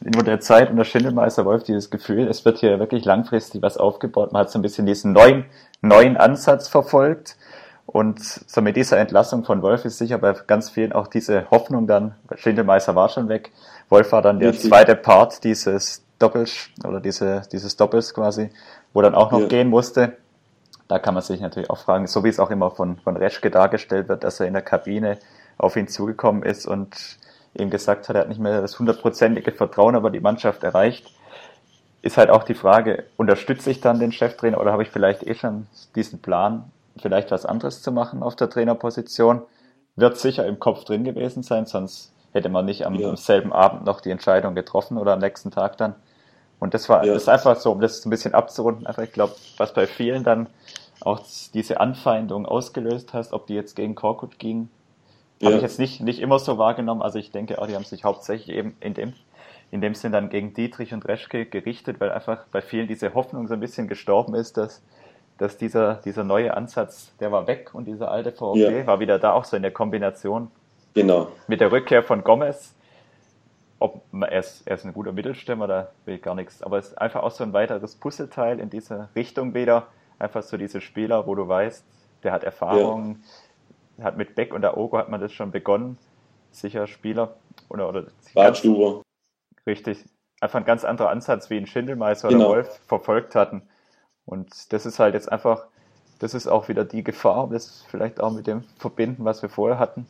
in der Zeit unter Schindelmeister Wolf dieses Gefühl, es wird hier wirklich langfristig was aufgebaut, man hat so ein bisschen diesen neuen, neuen Ansatz verfolgt und so mit dieser Entlassung von Wolf ist sicher bei ganz vielen auch diese Hoffnung dann, Schindelmeister war schon weg, Wolf war dann der Richtig. zweite Part dieses Doppels oder diese, dieses Doppels quasi, wo dann auch noch ja. gehen musste da kann man sich natürlich auch fragen, so wie es auch immer von, von Reschke dargestellt wird, dass er in der Kabine auf ihn zugekommen ist und ihm gesagt hat, er hat nicht mehr das hundertprozentige Vertrauen, aber die Mannschaft erreicht, ist halt auch die Frage, unterstütze ich dann den Cheftrainer oder habe ich vielleicht eh schon diesen Plan, vielleicht was anderes zu machen auf der Trainerposition? Wird sicher im Kopf drin gewesen sein, sonst hätte man nicht am, ja. am selben Abend noch die Entscheidung getroffen oder am nächsten Tag dann. Und das war ja. das ist einfach so, um das ein bisschen abzurunden, einfach ich glaube, was bei vielen dann auch diese Anfeindung ausgelöst hast, ob die jetzt gegen Korkut ging, ja. habe ich jetzt nicht, nicht immer so wahrgenommen. Also ich denke auch, die haben sich hauptsächlich eben in dem, in dem Sinn dann gegen Dietrich und Reschke gerichtet, weil einfach bei vielen diese Hoffnung so ein bisschen gestorben ist, dass, dass dieser, dieser neue Ansatz, der war weg und dieser alte VfB ja. war wieder da, auch so in der Kombination genau. mit der Rückkehr von Gomez. Ob er ist, er ist ein guter Mittelstürmer, da will ich gar nichts, aber es ist einfach auch so ein weiteres Puzzleteil in diese Richtung wieder Einfach so diese Spieler, wo du weißt, der hat Erfahrung, ja. hat mit Beck und der Ogo hat man das schon begonnen. Sicher Spieler. Oder, oder Badstuber. Richtig. Einfach ein ganz anderer Ansatz, wie ein Schindelmeister genau. oder Wolf verfolgt hatten. Und das ist halt jetzt einfach, das ist auch wieder die Gefahr, das vielleicht auch mit dem verbinden, was wir vorher hatten.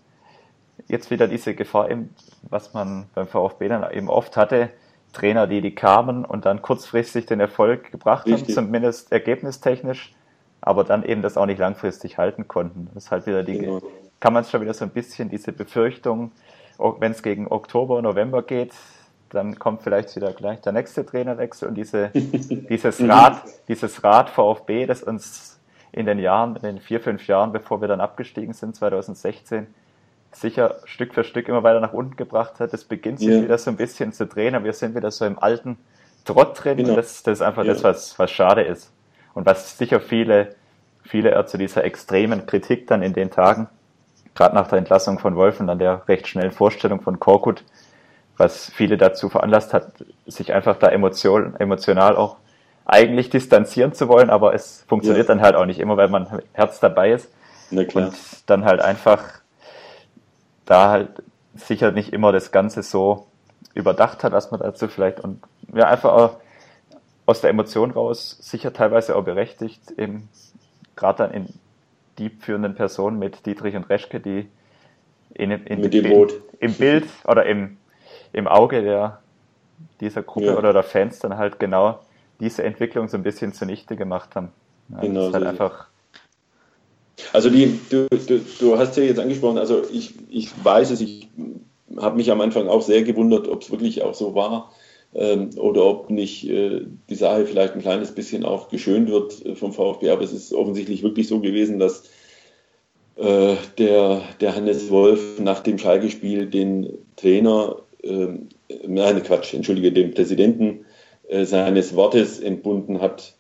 Jetzt wieder diese Gefahr, eben, was man beim VfB dann eben oft hatte, Trainer, die, die kamen und dann kurzfristig den Erfolg gebracht Richtig. haben, zumindest ergebnistechnisch, aber dann eben das auch nicht langfristig halten konnten. Das ist halt wieder die, genau. kann man es schon wieder so ein bisschen diese Befürchtung, wenn es gegen Oktober, November geht, dann kommt vielleicht wieder gleich der nächste Trainerwechsel und diese, <laughs> dieses mhm. Rad, dieses Rad VfB, das uns in den Jahren, in den vier, fünf Jahren, bevor wir dann abgestiegen sind, 2016, sicher Stück für Stück immer weiter nach unten gebracht hat. Das beginnt sich yeah. wieder so ein bisschen zu drehen, aber wir sind wieder so im alten Trott drin genau. und das, das ist einfach yeah. das, was, was schade ist. Und was sicher viele, viele zu dieser extremen Kritik dann in den Tagen, gerade nach der Entlassung von Wolf und dann der recht schnellen Vorstellung von Korkut, was viele dazu veranlasst hat, sich einfach da emotion, emotional auch eigentlich distanzieren zu wollen, aber es funktioniert ja. dann halt auch nicht immer, weil man Herz dabei ist. Und dann halt einfach da halt sicher nicht immer das Ganze so überdacht hat, was man dazu vielleicht und ja, einfach auch aus der Emotion raus, sicher teilweise auch berechtigt, eben gerade dann in die führenden Personen mit Dietrich und Reschke, die in, in dem Bild, im Bild oder im, im Auge der, dieser Gruppe ja. oder der Fans dann halt genau diese Entwicklung so ein bisschen zunichte gemacht haben. Ja, genau, das ist halt einfach also die, du, du, du hast ja jetzt angesprochen, also ich, ich weiß es, ich habe mich am Anfang auch sehr gewundert, ob es wirklich auch so war ähm, oder ob nicht äh, die Sache vielleicht ein kleines bisschen auch geschönt wird äh, vom VfB, aber es ist offensichtlich wirklich so gewesen, dass äh, der, der Hannes Wolf nach dem Schalke-Spiel den Trainer, äh, nein Quatsch, entschuldige, den Präsidenten äh, seines Wortes entbunden hat,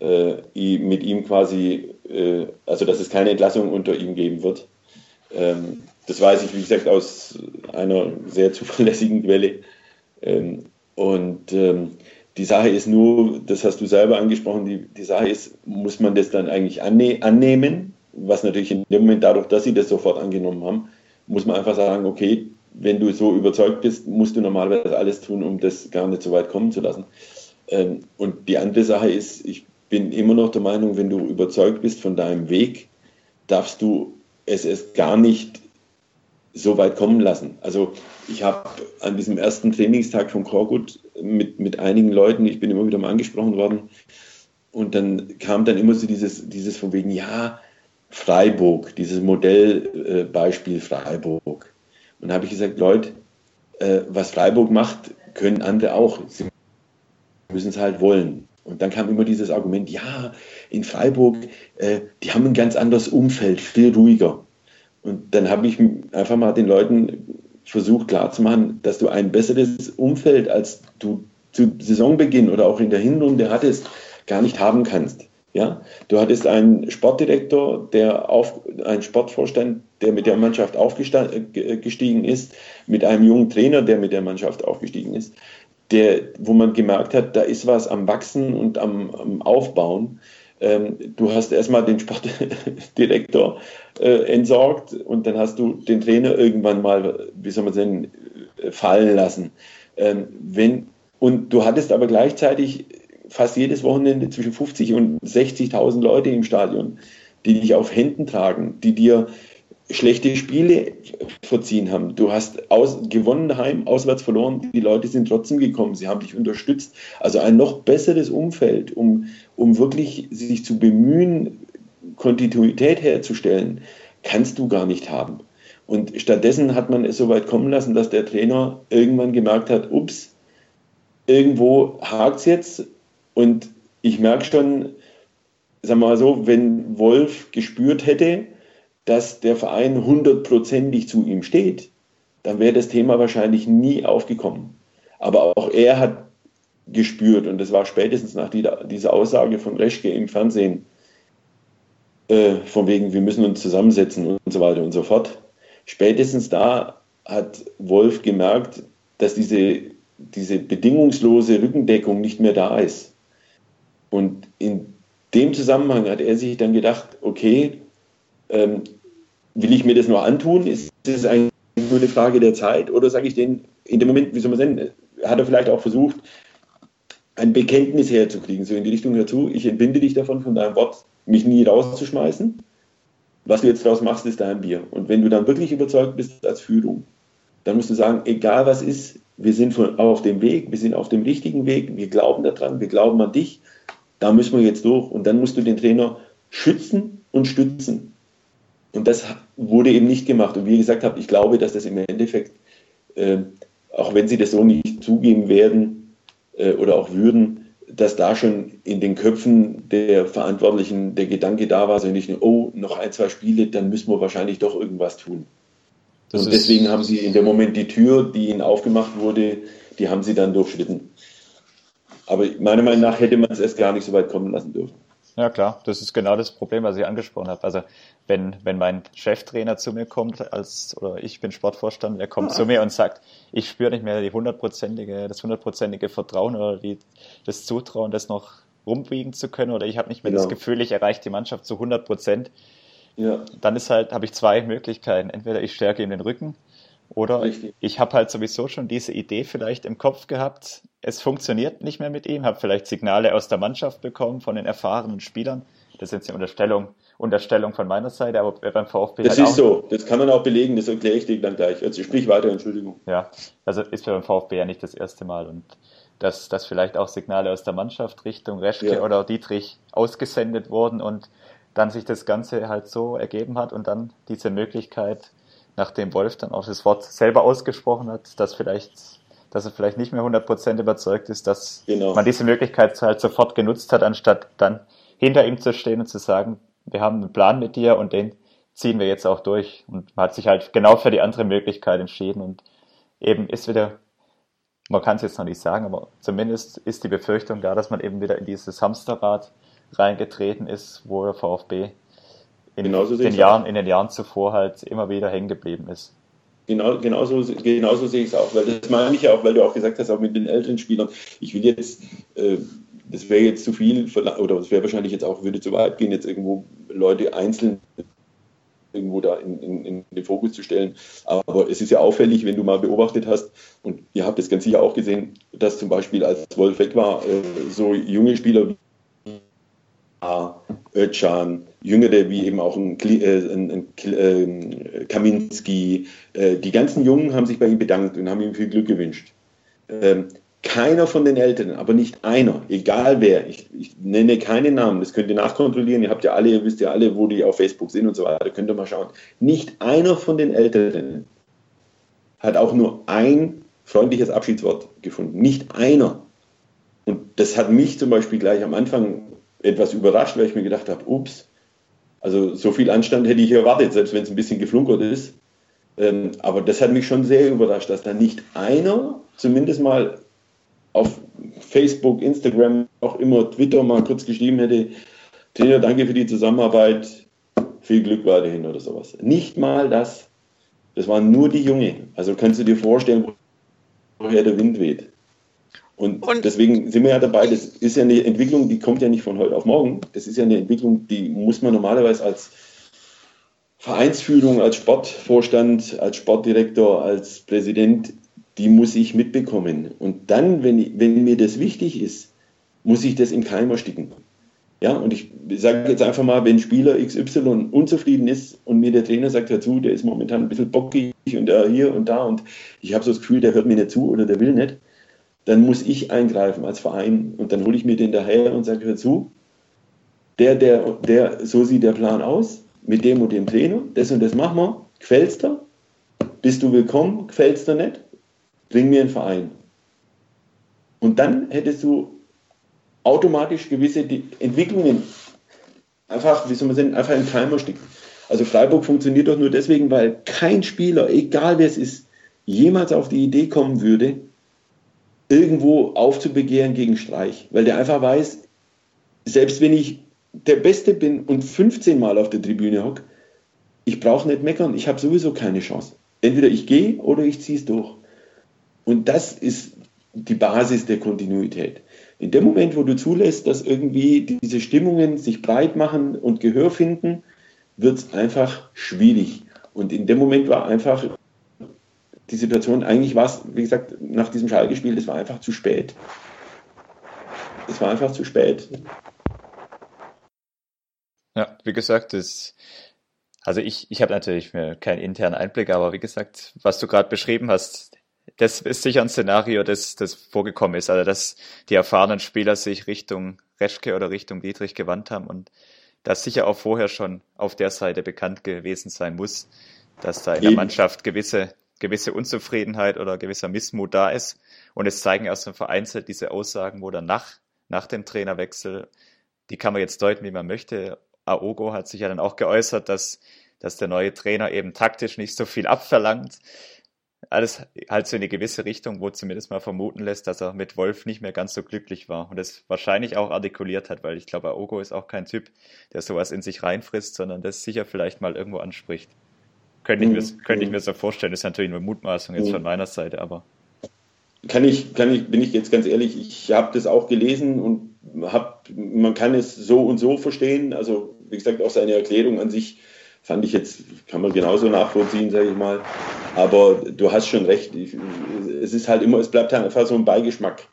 mit ihm quasi, äh, also dass es keine Entlassung unter ihm geben wird. Ähm, das weiß ich, wie gesagt, aus einer sehr <laughs> zuverlässigen Quelle. Ähm, und ähm, die Sache ist nur, das hast du selber angesprochen, die, die Sache ist, muss man das dann eigentlich anne annehmen? Was natürlich in dem Moment, dadurch, dass sie das sofort angenommen haben, muss man einfach sagen, okay, wenn du so überzeugt bist, musst du normalerweise alles tun, um das gar nicht so weit kommen zu lassen. Ähm, und die andere Sache ist, ich bin immer noch der Meinung, wenn du überzeugt bist von deinem Weg, darfst du es erst gar nicht so weit kommen lassen. Also ich habe an diesem ersten Trainingstag von Korkut mit, mit einigen Leuten, ich bin immer wieder mal angesprochen worden, und dann kam dann immer so dieses, dieses von wegen, ja, Freiburg, dieses Modellbeispiel äh, Freiburg. Und habe ich gesagt, Leute, äh, was Freiburg macht, können andere auch. Sie müssen es halt wollen. Und dann kam immer dieses Argument, ja, in Freiburg, äh, die haben ein ganz anderes Umfeld, viel ruhiger. Und dann habe ich einfach mal den Leuten versucht klarzumachen, dass du ein besseres Umfeld, als du zu Saisonbeginn oder auch in der Hinrunde hattest, gar nicht haben kannst. Ja, du hattest einen Sportdirektor, der auf, einen Sportvorstand, der mit der Mannschaft aufgestiegen ist, mit einem jungen Trainer, der mit der Mannschaft aufgestiegen ist, der, wo man gemerkt hat, da ist was am Wachsen und am, am Aufbauen. Ähm, du hast erstmal den Sportdirektor <laughs> äh, entsorgt und dann hast du den Trainer irgendwann mal, wie soll man sagen, fallen lassen. Ähm, wenn, und du hattest aber gleichzeitig fast jedes Wochenende zwischen 50 und 60.000 Leute im Stadion, die dich auf Händen tragen, die dir schlechte Spiele verziehen haben. Du hast aus, gewonnen daheim, auswärts verloren, die Leute sind trotzdem gekommen, sie haben dich unterstützt. Also ein noch besseres Umfeld, um, um wirklich sich zu bemühen, Kontinuität herzustellen, kannst du gar nicht haben. Und stattdessen hat man es so weit kommen lassen, dass der Trainer irgendwann gemerkt hat, ups, irgendwo hakt es jetzt und ich merke schon, sagen wir mal so, wenn Wolf gespürt hätte, dass der Verein hundertprozentig zu ihm steht, dann wäre das Thema wahrscheinlich nie aufgekommen. Aber auch er hat gespürt, und das war spätestens nach dieser Aussage von Reschke im Fernsehen, äh, von wegen, wir müssen uns zusammensetzen und so weiter und so fort. Spätestens da hat Wolf gemerkt, dass diese, diese bedingungslose Rückendeckung nicht mehr da ist. Und in dem Zusammenhang hat er sich dann gedacht, okay, ähm, will ich mir das nur antun? Ist das eigentlich nur eine Frage der Zeit? Oder sage ich denen, in dem Moment, wie soll man sagen, hat er vielleicht auch versucht, ein Bekenntnis herzukriegen, so in die Richtung dazu, ich entbinde dich davon, von deinem Wort, mich nie rauszuschmeißen. Was du jetzt daraus machst, ist dein Bier. Und wenn du dann wirklich überzeugt bist als Führung, dann musst du sagen, egal was ist, wir sind auf dem Weg, wir sind auf dem richtigen Weg, wir glauben daran, wir glauben an dich da müssen wir jetzt durch. Und dann musst du den Trainer schützen und stützen. Und das wurde eben nicht gemacht. Und wie ich gesagt habe, ich glaube, dass das im Endeffekt, äh, auch wenn sie das so nicht zugeben werden äh, oder auch würden, dass da schon in den Köpfen der Verantwortlichen der Gedanke da war, so nicht nur, oh, noch ein, zwei Spiele, dann müssen wir wahrscheinlich doch irgendwas tun. Das und deswegen haben sie in dem Moment die Tür, die ihnen aufgemacht wurde, die haben sie dann durchschritten. Aber meiner Meinung nach hätte man es erst gar nicht so weit kommen lassen dürfen. Ja, klar, das ist genau das Problem, was ich angesprochen habe. Also, wenn, wenn mein Cheftrainer zu mir kommt, als, oder ich bin Sportvorstand, der kommt ja. zu mir und sagt, ich spüre nicht mehr die hundertprozentige, das hundertprozentige Vertrauen oder die, das Zutrauen, das noch rumbiegen zu können, oder ich habe nicht mehr genau. das Gefühl, ich erreiche die Mannschaft zu 100 Prozent, ja. dann ist halt, habe ich zwei Möglichkeiten. Entweder ich stärke ihm den Rücken oder Richtig. ich habe halt sowieso schon diese Idee vielleicht im Kopf gehabt, es funktioniert nicht mehr mit ihm, habe vielleicht Signale aus der Mannschaft bekommen von den erfahrenen Spielern. Das ist jetzt eine Unterstellung, Unterstellung von meiner Seite, aber beim VfB. Das halt ist so, das kann man auch belegen, das erkläre ich dir dann gleich. Also sprich weiter, Entschuldigung. Ja, also ist beim VfB ja nicht das erste Mal und dass, dass vielleicht auch Signale aus der Mannschaft Richtung Reschke ja. oder Dietrich ausgesendet wurden und dann sich das Ganze halt so ergeben hat und dann diese Möglichkeit nachdem Wolf dann auch das Wort selber ausgesprochen hat, dass vielleicht, dass er vielleicht nicht mehr 100% überzeugt ist, dass genau. man diese Möglichkeit halt sofort genutzt hat, anstatt dann hinter ihm zu stehen und zu sagen, wir haben einen Plan mit dir und den ziehen wir jetzt auch durch. Und man hat sich halt genau für die andere Möglichkeit entschieden und eben ist wieder, man kann es jetzt noch nicht sagen, aber zumindest ist die Befürchtung da, dass man eben wieder in dieses Hamsterrad reingetreten ist, wo der VfB in, den Jahren, in den Jahren zuvor halt immer wieder hängen geblieben ist. Genau, genauso, genauso sehe ich es auch, weil das meine ich ja auch, weil du auch gesagt hast, auch mit den älteren Spielern. Ich will jetzt, äh, das wäre jetzt zu viel, oder das wäre wahrscheinlich jetzt auch, würde zu weit gehen, jetzt irgendwo Leute einzeln irgendwo da in, in, in, den Fokus zu stellen. Aber es ist ja auffällig, wenn du mal beobachtet hast, und ihr habt es ganz sicher auch gesehen, dass zum Beispiel als Wolf weg war, äh, so junge Spieler Özcan, Jüngere wie eben auch ein, äh, ein, ein, äh, Kaminski. Die ganzen Jungen haben sich bei ihm bedankt und haben ihm viel Glück gewünscht. Keiner von den Älteren, aber nicht einer, egal wer, ich, ich, nenne keine Namen, das könnt ihr nachkontrollieren, ihr habt ja alle, ihr wisst ja alle, wo die auf Facebook sind und so weiter, könnt ihr mal schauen. Nicht einer von den Älteren hat auch nur ein freundliches Abschiedswort gefunden. Nicht einer. Und das hat mich zum Beispiel gleich am Anfang etwas überrascht, weil ich mir gedacht habe, ups, also so viel Anstand hätte ich erwartet, selbst wenn es ein bisschen geflunkert ist. Ähm, aber das hat mich schon sehr überrascht, dass da nicht einer zumindest mal auf Facebook, Instagram, auch immer Twitter mal kurz geschrieben hätte, Trainer, danke für die Zusammenarbeit, viel Glück weiterhin oder sowas. Nicht mal das. Das waren nur die Junge. Also kannst du dir vorstellen, woher der Wind weht. Und, und, deswegen sind wir ja dabei, das ist ja eine Entwicklung, die kommt ja nicht von heute auf morgen. Das ist ja eine Entwicklung, die muss man normalerweise als Vereinsführung, als Sportvorstand, als Sportdirektor, als Präsident, die muss ich mitbekommen. Und dann, wenn, wenn mir das wichtig ist, muss ich das im Keim ersticken. Ja, und ich sage jetzt einfach mal, wenn Spieler XY unzufrieden ist und mir der Trainer sagt dazu, der ist momentan ein bisschen bockig und da hier und da und ich habe so das Gefühl, der hört mir nicht zu oder der will nicht, dann muss ich eingreifen als Verein und dann hole ich mir den daher und sage, hör zu, der, der, der, so sieht der Plan aus, mit dem und dem Trainer, das und das machen wir, gefällt's dir? Bist du willkommen? Gefällt's dir nicht? Bring mir einen Verein. Und dann hättest du automatisch gewisse Entwicklungen einfach, wie soll man sagen, einfach im Timer stecken. Also Freiburg funktioniert doch nur deswegen, weil kein Spieler, egal wer es ist, jemals auf die Idee kommen würde, irgendwo aufzubegehren gegen Streich, weil der einfach weiß, selbst wenn ich der Beste bin und 15 Mal auf der Tribüne hocke, ich brauche nicht meckern, ich habe sowieso keine Chance. Entweder ich gehe oder ich ziehe es durch. Und das ist die Basis der Kontinuität. In dem Moment, wo du zulässt, dass irgendwie diese Stimmungen sich breit machen und Gehör finden, wird es einfach schwierig. Und in dem Moment war einfach die Situation, eigentlich war es, wie gesagt, nach diesem Schalke-Spiel, das war einfach zu spät. Es war einfach zu spät. Ja, wie gesagt, das, also ich, ich habe natürlich keinen internen Einblick, aber wie gesagt, was du gerade beschrieben hast, das ist sicher ein Szenario, das, das vorgekommen ist. Also, dass die erfahrenen Spieler sich Richtung Reschke oder Richtung Dietrich gewandt haben und das sicher auch vorher schon auf der Seite bekannt gewesen sein muss, dass da in der Mannschaft gewisse gewisse Unzufriedenheit oder gewisser Missmut da ist. Und es zeigen erst so vereinzelt diese Aussagen, wo dann nach, nach dem Trainerwechsel, die kann man jetzt deuten, wie man möchte. Aogo hat sich ja dann auch geäußert, dass, dass der neue Trainer eben taktisch nicht so viel abverlangt. Alles halt so in eine gewisse Richtung, wo zumindest mal vermuten lässt, dass er mit Wolf nicht mehr ganz so glücklich war und es wahrscheinlich auch artikuliert hat, weil ich glaube, Aogo ist auch kein Typ, der sowas in sich reinfrisst, sondern das sicher vielleicht mal irgendwo anspricht. Könnte ich, mir, mhm. könnte ich mir so vorstellen. Das ist natürlich eine Mutmaßung jetzt mhm. von meiner Seite, aber. Kann ich, kann ich, bin ich jetzt ganz ehrlich, ich habe das auch gelesen und hab, man kann es so und so verstehen. Also, wie gesagt, auch seine Erklärung an sich fand ich jetzt, kann man genauso nachvollziehen, sage ich mal. Aber du hast schon recht. Ich, es ist halt immer, es bleibt halt einfach so ein Beigeschmack.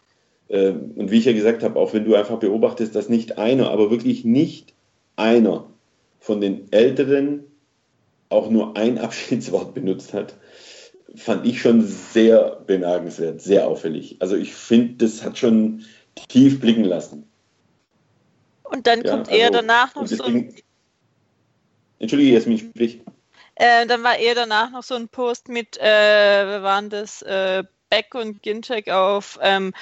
Ähm, und wie ich ja gesagt habe, auch wenn du einfach beobachtest, dass nicht einer, aber wirklich nicht einer von den Älteren auch nur ein <laughs> Abschiedswort benutzt hat, fand ich schon sehr bemerkenswert, sehr auffällig. Also ich finde, das hat schon tief blicken lassen. Und dann ja, kommt also, eher danach noch so ein... Entschuldige, jetzt mich sprich. Äh, dann war eher danach noch so ein Post mit, äh, wir waren das, äh, Beck und Ginczek auf ähm,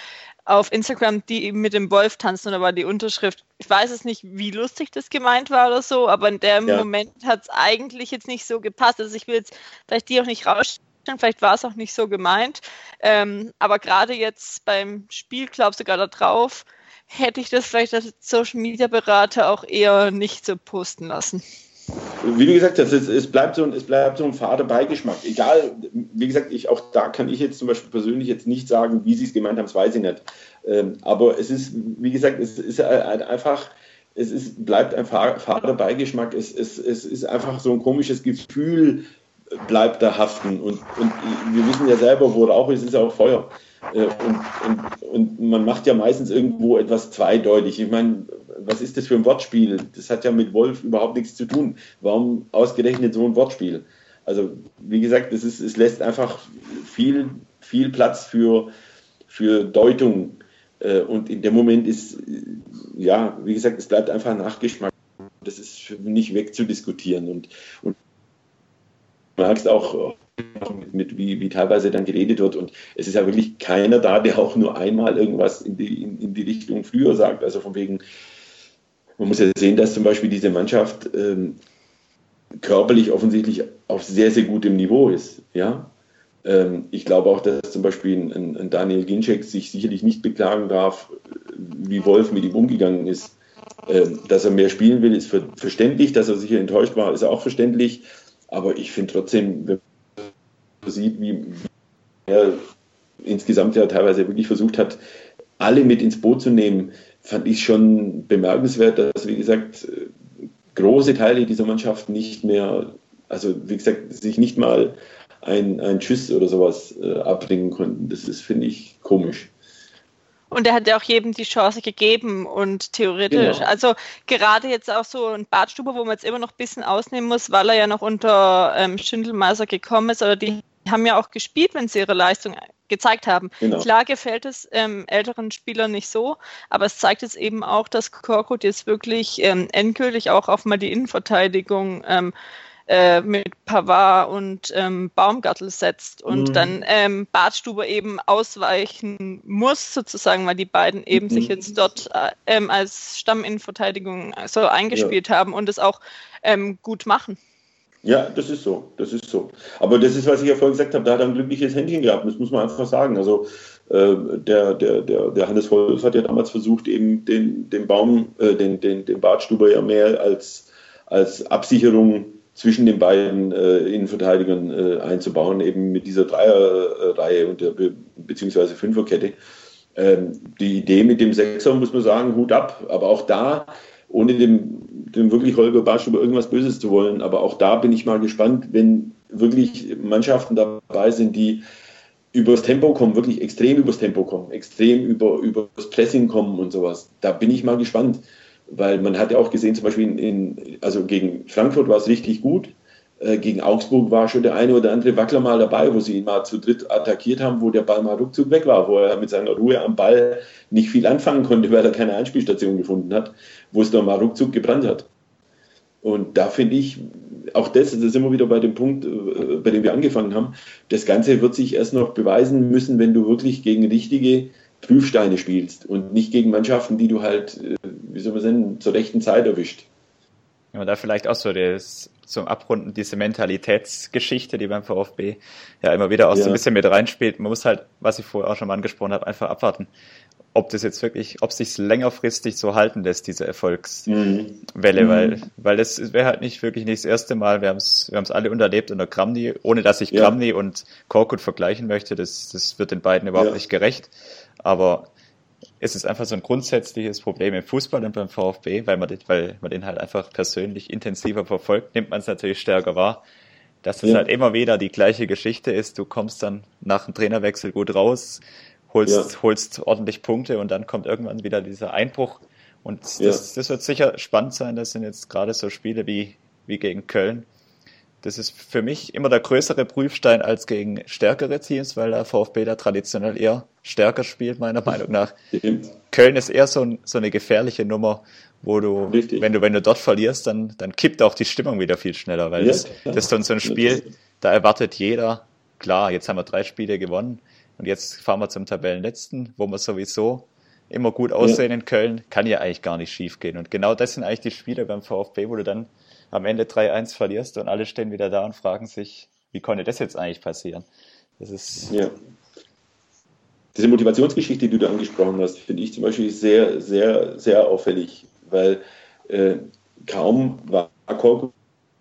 auf Instagram, die mit dem Wolf tanzen und da war die Unterschrift. Ich weiß es nicht, wie lustig das gemeint war oder so, aber in dem ja. Moment hat es eigentlich jetzt nicht so gepasst. Also ich will jetzt vielleicht die auch nicht rausstellen, vielleicht war es auch nicht so gemeint. Ähm, aber gerade jetzt beim Spiel, glaubst du sogar da drauf, hätte ich das vielleicht als Social Media Berater auch eher nicht so posten lassen wie du gesagt hast, es, es, bleibt so ein, es bleibt so ein fader Beigeschmack. Egal, wie gesagt, ich, auch da kann ich jetzt zum Beispiel persönlich jetzt nicht sagen, wie sie es gemeint haben, das weiß ich nicht. Ähm, aber es ist, wie gesagt, es ist halt einfach, es ist, bleibt ein fader Beigeschmack. Es, es, es ist einfach so ein komisches Gefühl, bleibt da haften. Und, und wir wissen ja selber, wo Rauch ist, ist auch Feuer. Äh, und, und, und man macht ja meistens irgendwo etwas zweideutig. Ich meine, was ist das für ein Wortspiel? Das hat ja mit Wolf überhaupt nichts zu tun. Warum ausgerechnet so ein Wortspiel? Also, wie gesagt, es, ist, es lässt einfach viel, viel Platz für, für Deutung. Äh, und in dem Moment ist, ja, wie gesagt, es bleibt einfach ein Nachgeschmack. Das ist nicht wegzudiskutieren. Und, und du merkst auch, mit, mit wie, wie, teilweise dann geredet wird. Und es ist ja wirklich keiner da, der auch nur einmal irgendwas in die, in, in die Richtung früher sagt. Also von wegen, man muss ja sehen, dass zum Beispiel diese Mannschaft ähm, körperlich offensichtlich auf sehr, sehr gutem Niveau ist. Ja? Ähm, ich glaube auch, dass zum Beispiel ein, ein Daniel Ginczek sich sicherlich nicht beklagen darf, wie Wolf mit ihm umgegangen ist. Ähm, dass er mehr spielen will, ist ver verständlich. Dass er sicher enttäuscht war, ist auch verständlich. Aber ich finde trotzdem, wenn sieht, wie er insgesamt ja teilweise wirklich versucht hat, alle mit ins Boot zu nehmen, fand ich schon bemerkenswert, dass, wie gesagt, große Teile dieser Mannschaft nicht mehr, also wie gesagt, sich nicht mal ein, ein Tschüss oder sowas äh, abbringen konnten. Das ist, finde ich, komisch. Und er hat ja auch jedem die Chance gegeben und theoretisch, genau. also gerade jetzt auch so ein Badstube, wo man jetzt immer noch ein bisschen ausnehmen muss, weil er ja noch unter ähm, Schindelmeiser gekommen ist, oder die haben ja auch gespielt, wenn sie ihre Leistung gezeigt haben. Genau. Klar gefällt es ähm, älteren Spielern nicht so, aber es zeigt jetzt eben auch, dass Korkut jetzt wirklich ähm, endgültig auch auf mal die Innenverteidigung ähm, äh, mit Pavard und ähm, Baumgartel setzt und mhm. dann ähm, Bartstuber eben ausweichen muss, sozusagen, weil die beiden eben mhm. sich jetzt dort äh, ähm, als Stamminnenverteidigung so eingespielt ja. haben und es auch ähm, gut machen. Ja, das ist so, das ist so. Aber das ist, was ich ja vorhin gesagt habe, da hat er ein glückliches Händchen gehabt, das muss man einfach sagen. Also äh, der, der, der, der Hannes Wolf hat ja damals versucht, eben den, den Baum, äh, den, den, den Bartstuber ja mehr als, als Absicherung zwischen den beiden äh, Innenverteidigern äh, einzubauen, eben mit dieser Dreierreihe und der Be beziehungsweise Fünferkette. Ähm, die Idee mit dem Sechser muss man sagen, Hut ab, aber auch da ohne dem, dem wirklich Holger Barsch über irgendwas Böses zu wollen. Aber auch da bin ich mal gespannt, wenn wirklich Mannschaften dabei sind, die übers Tempo kommen, wirklich extrem übers Tempo kommen, extrem über, übers Pressing kommen und sowas. Da bin ich mal gespannt, weil man hat ja auch gesehen, zum Beispiel in, also gegen Frankfurt war es richtig gut, gegen Augsburg war schon der eine oder andere Wackler mal dabei, wo sie ihn mal zu dritt attackiert haben, wo der Ball mal ruckzuck weg war, wo er mit seiner Ruhe am Ball nicht viel anfangen konnte, weil er keine Anspielstation gefunden hat, wo es dann mal ruckzuck gebrannt hat. Und da finde ich, auch das, das ist immer wieder bei dem Punkt, äh, bei dem wir angefangen haben, das Ganze wird sich erst noch beweisen müssen, wenn du wirklich gegen richtige Prüfsteine spielst und nicht gegen Mannschaften, die du halt, äh, wie soll man sagen, zur rechten Zeit erwischt. Ja, da vielleicht auch so das zum Abrunden diese Mentalitätsgeschichte, die beim VfB ja immer wieder auch ja. so ein bisschen mit reinspielt. Man muss halt, was ich vorher auch schon mal angesprochen habe, einfach abwarten, ob das jetzt wirklich, ob sich längerfristig so halten lässt, diese Erfolgswelle, mhm. weil, weil das wäre halt nicht wirklich nicht das erste Mal. Wir haben es wir haben's alle unterlebt unter Kramny, ohne dass ich ja. Kramny und Korkut vergleichen möchte. Das, das wird den beiden überhaupt ja. nicht gerecht. Aber es ist einfach so ein grundsätzliches Problem im Fußball und beim VfB, weil man, den, weil man den halt einfach persönlich intensiver verfolgt, nimmt man es natürlich stärker wahr, dass es ja. halt immer wieder die gleiche Geschichte ist. Du kommst dann nach dem Trainerwechsel gut raus, holst, ja. holst ordentlich Punkte und dann kommt irgendwann wieder dieser Einbruch. Und das, ja. das wird sicher spannend sein. Das sind jetzt gerade so Spiele wie, wie gegen Köln, das ist für mich immer der größere Prüfstein als gegen stärkere Teams, weil der VfB da traditionell eher stärker spielt, meiner Meinung nach. Köln ist eher so, so, eine gefährliche Nummer, wo du, wenn du, wenn du dort verlierst, dann, dann kippt auch die Stimmung wieder viel schneller, weil ja, das, das ist dann so ein Spiel, da erwartet jeder, klar, jetzt haben wir drei Spiele gewonnen und jetzt fahren wir zum Tabellenletzten, wo wir sowieso immer gut aussehen ja. in Köln, kann ja eigentlich gar nicht schief gehen. Und genau das sind eigentlich die Spiele beim VfB, wo du dann am Ende 3-1 verlierst und alle stehen wieder da und fragen sich, wie konnte das jetzt eigentlich passieren? Das ist. Ja. Diese Motivationsgeschichte, die du da angesprochen hast, finde ich zum Beispiel sehr, sehr, sehr auffällig, weil äh, kaum war Korko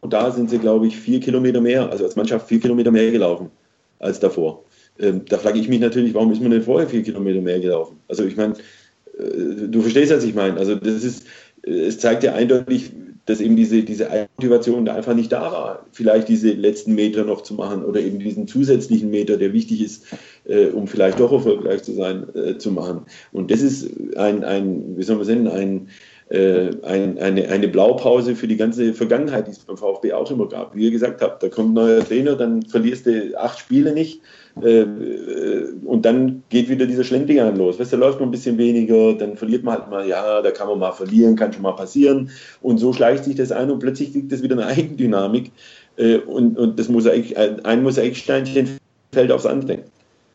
da, sind sie, glaube ich, vier Kilometer mehr, also als Mannschaft vier Kilometer mehr gelaufen als davor. Ähm, da frage ich mich natürlich, warum ist man denn vorher vier Kilometer mehr gelaufen? Also ich meine, äh, du verstehst, was ich meine. Also das ist, äh, es zeigt ja eindeutig, dass eben diese, diese Motivation da einfach nicht da war, vielleicht diese letzten Meter noch zu machen oder eben diesen zusätzlichen Meter, der wichtig ist, äh, um vielleicht doch erfolgreich zu sein, äh, zu machen. Und das ist ein, ein wie soll man sagen, ein, äh, ein, eine, eine Blaupause für die ganze Vergangenheit, die es beim VfB auch immer gab. Wie ihr gesagt habt, da kommt ein neuer Trainer, dann verlierst du acht Spiele nicht äh, und dann geht wieder dieser Schlendrian los. Weißt du, da läuft man ein bisschen weniger, dann verliert man halt mal, ja, da kann man mal verlieren, kann schon mal passieren und so schleicht sich das ein und plötzlich kriegt das wieder eine Eigendynamik äh, und, und das Mosaik, ein Mosaiksteinchen fällt aufs andere.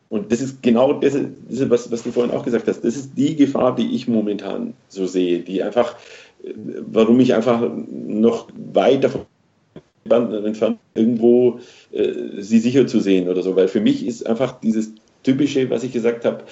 Und das ist genau das, das was, was du vorhin auch gesagt hast. Das ist die Gefahr, die ich momentan so sehe, die einfach, warum ich einfach noch weit davon entfernt irgendwo äh, sie sicher zu sehen oder so. Weil für mich ist einfach dieses typische, was ich gesagt habe,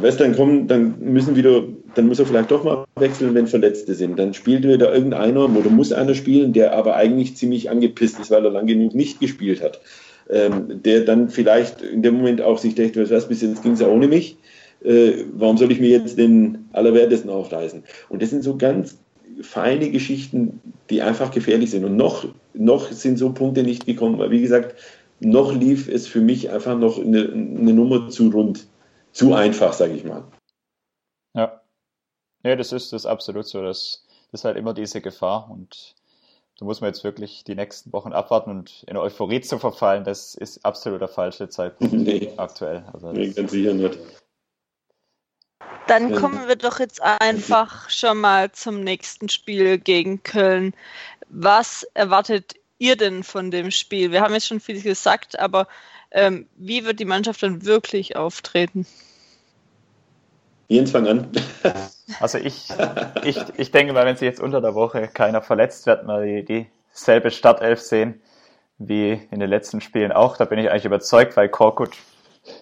weißt dann kommen, dann müssen wieder, dann muss er vielleicht doch mal wechseln, wenn Verletzte sind. Dann spielt wieder irgendeiner oder muss einer spielen, der aber eigentlich ziemlich angepisst ist, weil er lang genug nicht gespielt hat ähm, der dann vielleicht in dem Moment auch sich denkt, was bis jetzt ging es ja ohne mich, äh, warum soll ich mir jetzt den Allerwertesten aufreißen? Und das sind so ganz feine Geschichten, die einfach gefährlich sind. Und noch, noch sind so Punkte nicht gekommen, weil wie gesagt, noch lief es für mich einfach noch eine, eine Nummer zu rund, zu einfach, sage ich mal. Ja. Ja, das ist das absolut so. Das, das ist halt immer diese Gefahr und da muss man jetzt wirklich die nächsten Wochen abwarten und in Euphorie zu verfallen, das ist absolut der falsche Zeitpunkt <laughs> nee. aktuell. Also nee, ganz sicher nicht. Dann kommen wir doch jetzt einfach schon mal zum nächsten Spiel gegen Köln. Was erwartet ihr denn von dem Spiel? Wir haben jetzt schon viel gesagt, aber ähm, wie wird die Mannschaft dann wirklich auftreten? Jens, fang an. <laughs> Also ich, ich, ich denke mal, wenn sich jetzt unter der Woche keiner verletzt, wird man die, dieselbe Startelf sehen wie in den letzten Spielen auch. Da bin ich eigentlich überzeugt, weil Korkut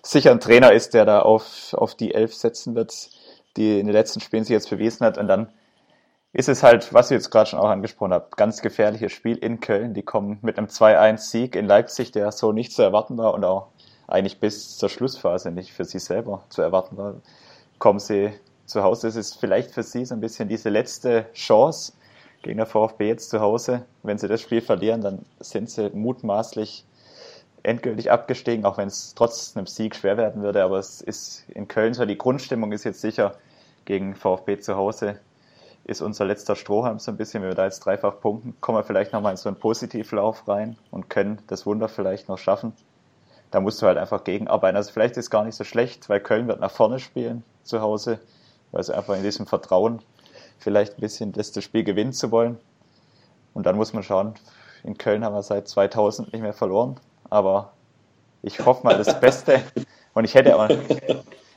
sicher ein Trainer ist, der da auf, auf die Elf setzen wird, die in den letzten Spielen sich jetzt bewiesen hat. Und dann ist es halt, was ich jetzt gerade schon auch angesprochen habe, ganz gefährliches Spiel in Köln. Die kommen mit einem 2-1-Sieg in Leipzig, der so nicht zu erwarten war und auch eigentlich bis zur Schlussphase nicht für sie selber zu erwarten war. Kommen sie zu Hause ist es vielleicht für sie so ein bisschen diese letzte Chance gegen der VfB jetzt zu Hause. Wenn sie das Spiel verlieren, dann sind sie mutmaßlich endgültig abgestiegen, auch wenn es trotz einem Sieg schwer werden würde. Aber es ist in Köln so, die Grundstimmung ist jetzt sicher gegen VfB zu Hause. Ist unser letzter Strohhalm so ein bisschen, wenn wir da jetzt dreifach punkten, kommen wir vielleicht nochmal in so einen Positivlauf rein und können das Wunder vielleicht noch schaffen. Da musst du halt einfach gegenarbeiten. Also vielleicht ist es gar nicht so schlecht, weil Köln wird nach vorne spielen zu Hause also einfach in diesem Vertrauen vielleicht ein bisschen das, das Spiel gewinnen zu wollen. Und dann muss man schauen, in Köln haben wir seit 2000 nicht mehr verloren, aber ich hoffe mal das Beste. Und ich hätte auch,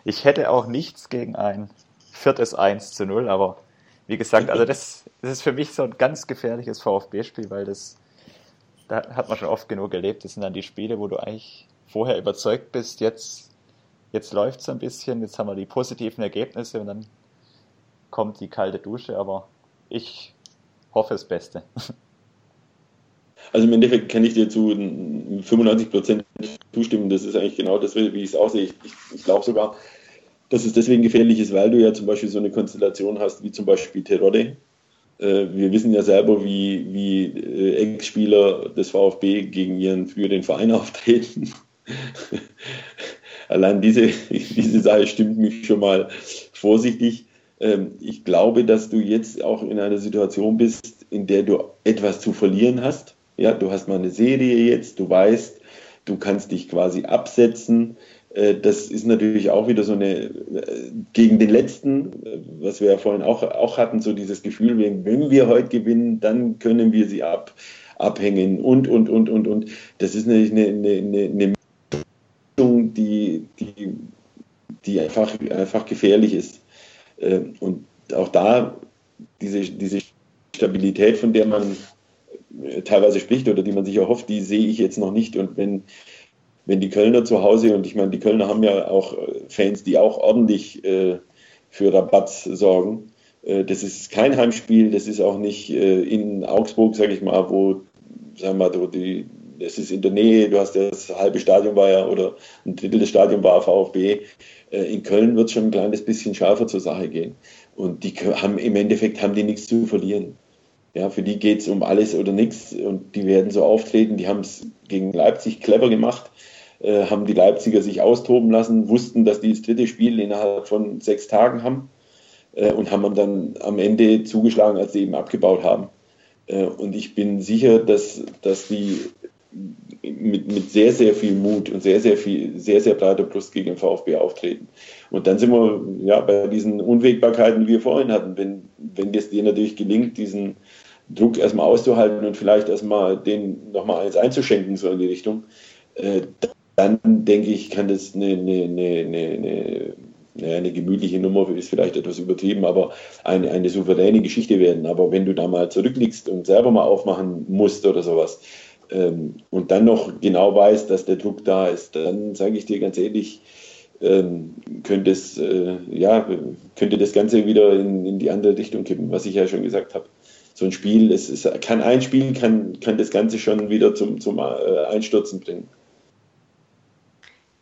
ich hätte auch nichts gegen ein viertes 1 zu 0, aber wie gesagt, also das, das ist für mich so ein ganz gefährliches VfB-Spiel, weil das, da hat man schon oft genug erlebt. Das sind dann die Spiele, wo du eigentlich vorher überzeugt bist, jetzt jetzt läuft es ein bisschen, jetzt haben wir die positiven Ergebnisse und dann kommt die kalte Dusche, aber ich hoffe das Beste. Also im Endeffekt kann ich dir zu 95 Prozent zustimmen. Das ist eigentlich genau das, wie ich es aussehe. Ich, ich, ich glaube sogar, dass es deswegen gefährlich ist, weil du ja zum Beispiel so eine Konstellation hast, wie zum Beispiel Terodde. Äh, wir wissen ja selber, wie, wie äh, Ex-Spieler des VfB gegen ihren früheren Verein <laughs> auftreten <laughs> allein diese, <laughs> diese Sache stimmt mich schon mal vorsichtig. Ähm, ich glaube, dass du jetzt auch in einer Situation bist, in der du etwas zu verlieren hast. Ja, du hast mal eine Serie jetzt, du weißt, du kannst dich quasi absetzen. Äh, das ist natürlich auch wieder so eine, äh, gegen den letzten, äh, was wir ja vorhin auch, auch hatten, so dieses Gefühl, wenn wir heute gewinnen, dann können wir sie ab, abhängen und, und, und, und, und. Das ist natürlich eine, eine, eine die, die, die einfach, einfach gefährlich ist. Und auch da diese, diese Stabilität, von der man teilweise spricht oder die man sich erhofft, die sehe ich jetzt noch nicht. Und wenn, wenn die Kölner zu Hause, und ich meine, die Kölner haben ja auch äh, Fans, die auch ordentlich äh, für Rabatt sorgen. Äh, das ist kein Heimspiel, das ist auch nicht äh, in Augsburg, sage ich mal, wo, sagen wir mal, die, es ist in der Nähe, du hast ja das halbe Stadion war ja, oder ein Drittel des Stadions war VfB. Äh, in Köln wird es schon ein kleines bisschen schärfer zur Sache gehen. Und die haben im Endeffekt haben die nichts zu verlieren. Ja, für die geht es um alles oder nichts und die werden so auftreten. Die haben es gegen Leipzig clever gemacht, äh, haben die Leipziger sich austoben lassen, wussten, dass die das dritte Spiel innerhalb von sechs Tagen haben äh, und haben dann am Ende zugeschlagen, als sie eben abgebaut haben. Äh, und ich bin sicher, dass, dass die mit, mit sehr, sehr viel Mut und sehr, sehr viel, sehr, sehr breiter Brust gegen den VfB auftreten. Und dann sind wir ja bei diesen Unwägbarkeiten, die wir vorhin hatten. Wenn, wenn es dir natürlich gelingt, diesen Druck erstmal auszuhalten und vielleicht erstmal den nochmal eins einzuschenken, so in die Richtung, äh, dann denke ich, kann das eine, eine, eine, eine eine gemütliche Nummer ist vielleicht etwas übertrieben, aber eine, eine souveräne Geschichte werden. Aber wenn du da mal zurückliegst und selber mal aufmachen musst oder sowas ähm, und dann noch genau weißt, dass der Druck da ist, dann sage ich dir ganz ehrlich, ähm, könnte, es, äh, ja, könnte das Ganze wieder in, in die andere Richtung kippen, was ich ja schon gesagt habe so ein Spiel, es, es kann ein Spiel, kann, kann das Ganze schon wieder zum, zum äh, Einstürzen bringen.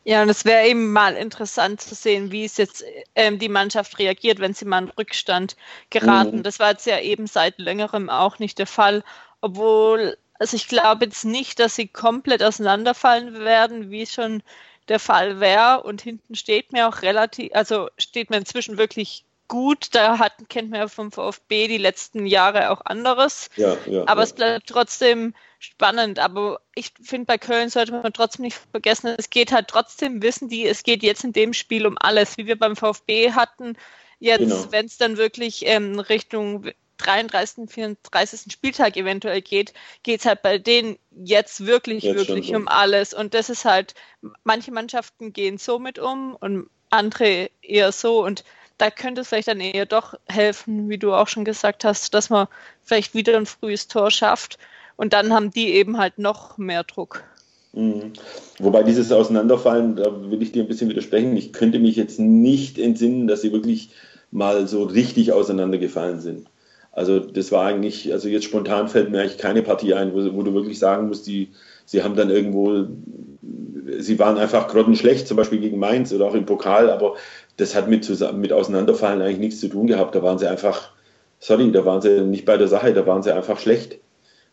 Ja, und es wäre eben mal interessant zu sehen, wie es jetzt ähm, die Mannschaft reagiert, wenn sie mal in Rückstand geraten. Mhm. Das war jetzt ja eben seit längerem auch nicht der Fall, obwohl, also ich glaube jetzt nicht, dass sie komplett auseinanderfallen werden, wie schon der Fall wäre. Und hinten steht mir auch relativ, also steht mir inzwischen wirklich gut. Da hat, kennt man ja vom VfB die letzten Jahre auch anderes. Ja, ja, Aber ja. es bleibt trotzdem spannend. Aber ich finde, bei Köln sollte man trotzdem nicht vergessen, es geht halt trotzdem, wissen die, es geht jetzt in dem Spiel um alles, wie wir beim VfB hatten. Jetzt, genau. wenn es dann wirklich ähm, Richtung 33., 34. Spieltag eventuell geht, geht es halt bei denen jetzt wirklich, jetzt wirklich um alles. Und das ist halt, manche Mannschaften gehen so mit um und andere eher so. Und da könnte es vielleicht dann eher doch helfen, wie du auch schon gesagt hast, dass man vielleicht wieder ein frühes Tor schafft und dann haben die eben halt noch mehr Druck. Mhm. Wobei dieses Auseinanderfallen, da will ich dir ein bisschen widersprechen. Ich könnte mich jetzt nicht entsinnen, dass sie wirklich mal so richtig auseinandergefallen sind. Also das war eigentlich, also jetzt spontan fällt mir eigentlich keine Partie ein, wo, wo du wirklich sagen musst, die, sie haben dann irgendwo, sie waren einfach grottenschlecht, zum Beispiel gegen Mainz oder auch im Pokal, aber das hat mit, mit Auseinanderfallen eigentlich nichts zu tun gehabt. Da waren sie einfach, sorry, da waren sie nicht bei der Sache, da waren sie einfach schlecht.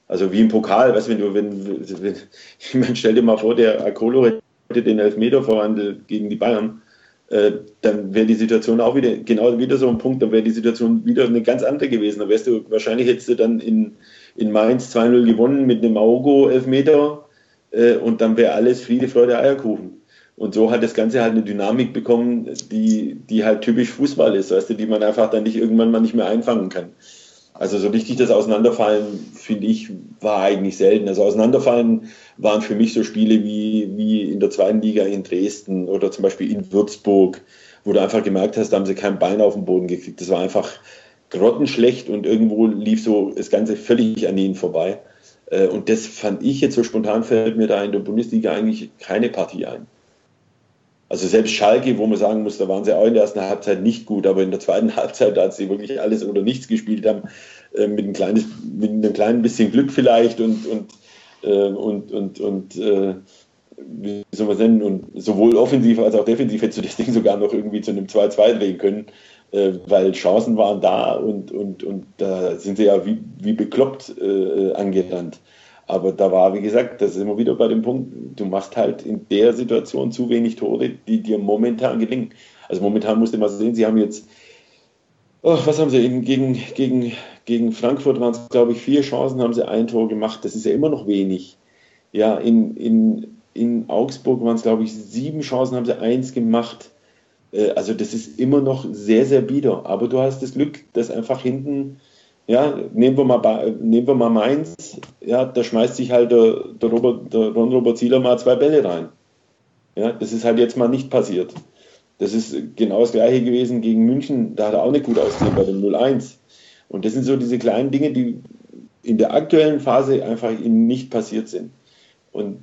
Also wie im Pokal, weißt, wenn du, wenn, wenn <laughs> ich meine, stell dir mal vor, der Akolo hätte den Elfmeter verwandelt gegen die Bayern, äh, dann wäre die Situation auch wieder, genau wieder so ein Punkt, dann wäre die Situation wieder eine ganz andere gewesen. Dann wärst du, wahrscheinlich hättest du dann in, in Mainz 2-0 gewonnen mit einem Augo-Elfmeter äh, und dann wäre alles Friede, Freude, Eierkuchen. Und so hat das Ganze halt eine Dynamik bekommen, die, die halt typisch Fußball ist, weißt du, die man einfach dann nicht irgendwann mal nicht mehr einfangen kann. Also so richtig das Auseinanderfallen, finde ich, war eigentlich selten. Also Auseinanderfallen waren für mich so Spiele wie, wie in der zweiten Liga in Dresden oder zum Beispiel in Würzburg, wo du einfach gemerkt hast, da haben sie kein Bein auf den Boden gekriegt. Das war einfach grottenschlecht und irgendwo lief so das Ganze völlig an ihnen vorbei. Äh, und das fand ich jetzt so spontan, fällt mir da in der Bundesliga eigentlich keine Partie ein. Also selbst Schalke, wo man sagen muss, da waren sie auch in der ersten Halbzeit nicht gut, aber in der zweiten <laughs> Halbzeit, als sie wirklich alles oder nichts gespielt haben, äh, mit, ein kleines, mit einem kleinen bisschen Glück vielleicht und, und, äh, und, und, und äh, wie soll man nennen, und sowohl offensiv als auch defensiv hättest du das Ding sogar noch irgendwie zu einem 2-2 drehen können, äh, weil Chancen waren da und, und, und da sind sie ja wie, wie bekloppt äh, angerannt. Aber da war, wie gesagt, das ist immer wieder bei dem Punkt, du machst halt in der Situation zu wenig Tore, die dir momentan gelingen. Also momentan musst du mal sehen, sie haben jetzt, oh, was haben sie eben gegen, gegen, gegen Frankfurt waren es, glaube ich, vier Chancen, haben sie ein Tor gemacht. Das ist ja immer noch wenig. Ja, in, in, in Augsburg waren es, glaube ich, sieben Chancen, haben sie eins gemacht. Äh, also das ist immer noch sehr, sehr bieder. Aber du hast das Glück, dass einfach hinten ja, nehmen wir mal, nehmen wir mal Mainz, ja, da schmeißt sich halt der, der, Robert, der Ron Robert Zieler mal zwei Bälle rein. Ja, das ist halt jetzt mal nicht passiert. Das ist genau das gleiche gewesen gegen München, da hat er auch nicht gut ausgesehen bei dem 0-1. Und das sind so diese kleinen Dinge, die in der aktuellen Phase einfach ihm nicht passiert sind. Und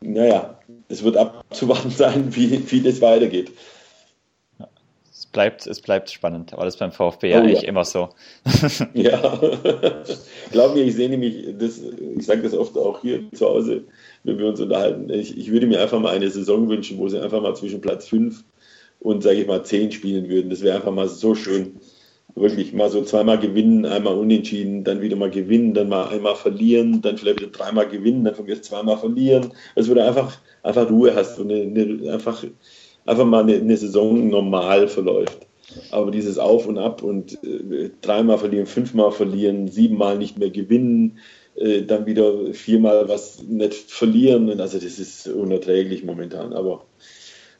naja, es wird abzuwarten <laughs> sein, wie, wie das weitergeht bleibt, es bleibt spannend, aber das ist beim VfB oh, ja eigentlich immer so. <laughs> <laughs> ja, glaub mir, ich sehe nämlich, das, ich sage das oft auch hier zu Hause, wenn wir uns unterhalten, ich, ich würde mir einfach mal eine Saison wünschen, wo sie einfach mal zwischen Platz 5 und, sage ich mal, 10 spielen würden. Das wäre einfach mal so schön. Wirklich mal so zweimal gewinnen, einmal unentschieden, dann wieder mal gewinnen, dann mal einmal verlieren, dann vielleicht wieder dreimal gewinnen, dann wieder zweimal verlieren. Also wo du einfach, einfach Ruhe hast und eine, eine, einfach, einfach mal eine, eine, Saison normal verläuft. Aber dieses Auf und Ab und äh, dreimal verlieren, fünfmal verlieren, siebenmal nicht mehr gewinnen, äh, dann wieder viermal was nicht verlieren, also das ist unerträglich momentan. Aber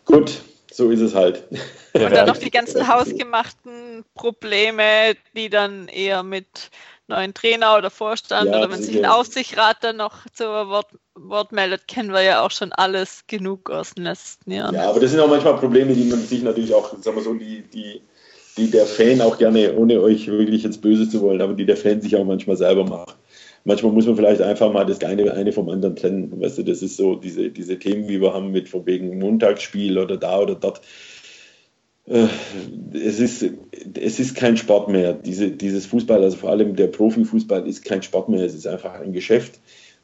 gut, so ist es halt. Und dann noch die <laughs> ganzen hausgemachten Probleme, die dann eher mit neuen Trainer oder Vorstand ja, oder wenn sich ein Aufsichtsrat dann noch zu Wort, Wort, meldet, kennen wir ja auch schon alles genug aus den letzten Jahren. Ja, aber das sind auch manchmal Probleme, die man sich natürlich auch, sagen wir so, die, die, die der Fan auch gerne, ohne euch wirklich jetzt böse zu wollen, aber die der Fan sich auch manchmal selber macht manchmal muss man vielleicht einfach mal das eine, eine vom anderen trennen. Weißt du, das ist so diese, diese Themen, wie wir haben mit von wegen Montagsspiel oder da oder dort. Äh, es ist, es ist kein Sport mehr. Diese, dieses Fußball, also vor allem der Profifußball, ist kein Sport mehr. Es ist einfach ein Geschäft.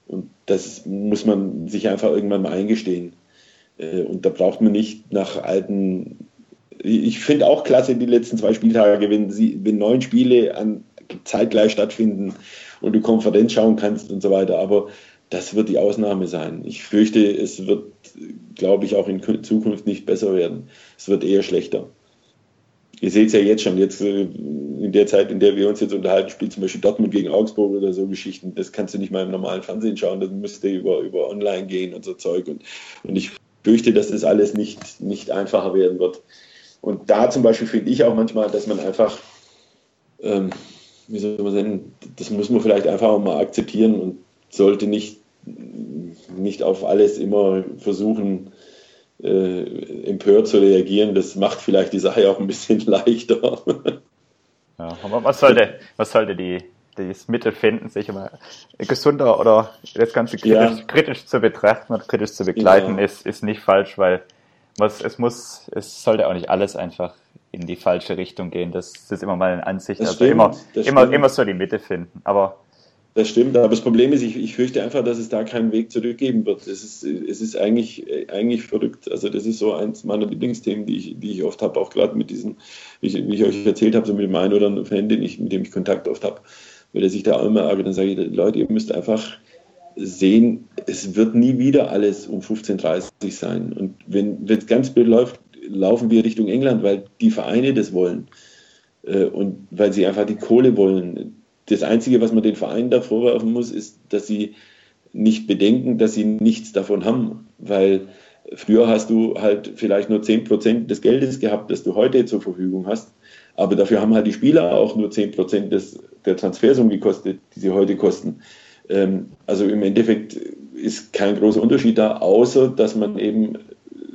Und das muss man sich einfach irgendwann mal eingestehen. Äh, und da braucht man nicht nach alten. Ich finde auch klasse die letzten zwei Spieltage, wenn, sie, wenn neun Spiele an, zeitgleich stattfinden und du Konferenz schauen kannst und so weiter. Aber das wird die Ausnahme sein. Ich fürchte, es wird, glaube ich, auch in Zukunft nicht besser werden. Es wird eher schlechter. Ihr seht es ja jetzt schon, jetzt äh, in der Zeit, in der wir uns jetzt unterhalten, spielt zum Beispiel Dortmund gegen Augsburg oder so Geschichten. Das kannst du nicht mal im normalen Fernsehen schauen, das müsste über, über online gehen und so Zeug. Und, und ich fürchte, dass das alles nicht, nicht einfacher werden wird. Und da zum Beispiel finde ich auch manchmal, dass man einfach ähm, wie soll man sagen, das muss man vielleicht einfach auch mal akzeptieren und sollte nicht, nicht auf alles immer versuchen, äh, empört zu reagieren. Das macht vielleicht die Sache auch ein bisschen <laughs> leichter. Ja, aber was sollte, was sollte die, das Mittel finden, sich immer gesunder oder das Ganze kritisch, ja. kritisch zu betrachten und kritisch zu begleiten, ja. ist, ist nicht falsch, weil was, es muss, es sollte auch nicht alles einfach in die falsche Richtung gehen. Das, das ist immer mal eine Ansicht. Das also stimmt, immer, immer, immer so die Mitte finden. Aber das stimmt, aber das Problem ist, ich, ich fürchte einfach, dass es da keinen Weg zurückgeben wird. Es ist, es ist eigentlich, eigentlich verrückt. Also das ist so eins meiner Lieblingsthemen, die ich, die ich oft habe, auch gerade mit diesen, wie ich, wie ich euch erzählt habe, so mit dem einen oder anderen Fan, den ich, mit dem ich Kontakt oft habe, weil er sich da immer ärgert, dann sage ich, Leute, ihr müsst einfach sehen, es wird nie wieder alles um 15.30 Uhr sein. Und wenn es ganz blöd läuft, laufen wir Richtung England, weil die Vereine das wollen äh, und weil sie einfach die Kohle wollen. Das Einzige, was man den Vereinen da vorwerfen muss, ist, dass sie nicht bedenken, dass sie nichts davon haben, weil früher hast du halt vielleicht nur 10% des Geldes gehabt, das du heute zur Verfügung hast, aber dafür haben halt die Spieler auch nur 10% des, der Transfersum gekostet, die sie heute kosten. Ähm, also im Endeffekt ist kein großer Unterschied da, außer dass man eben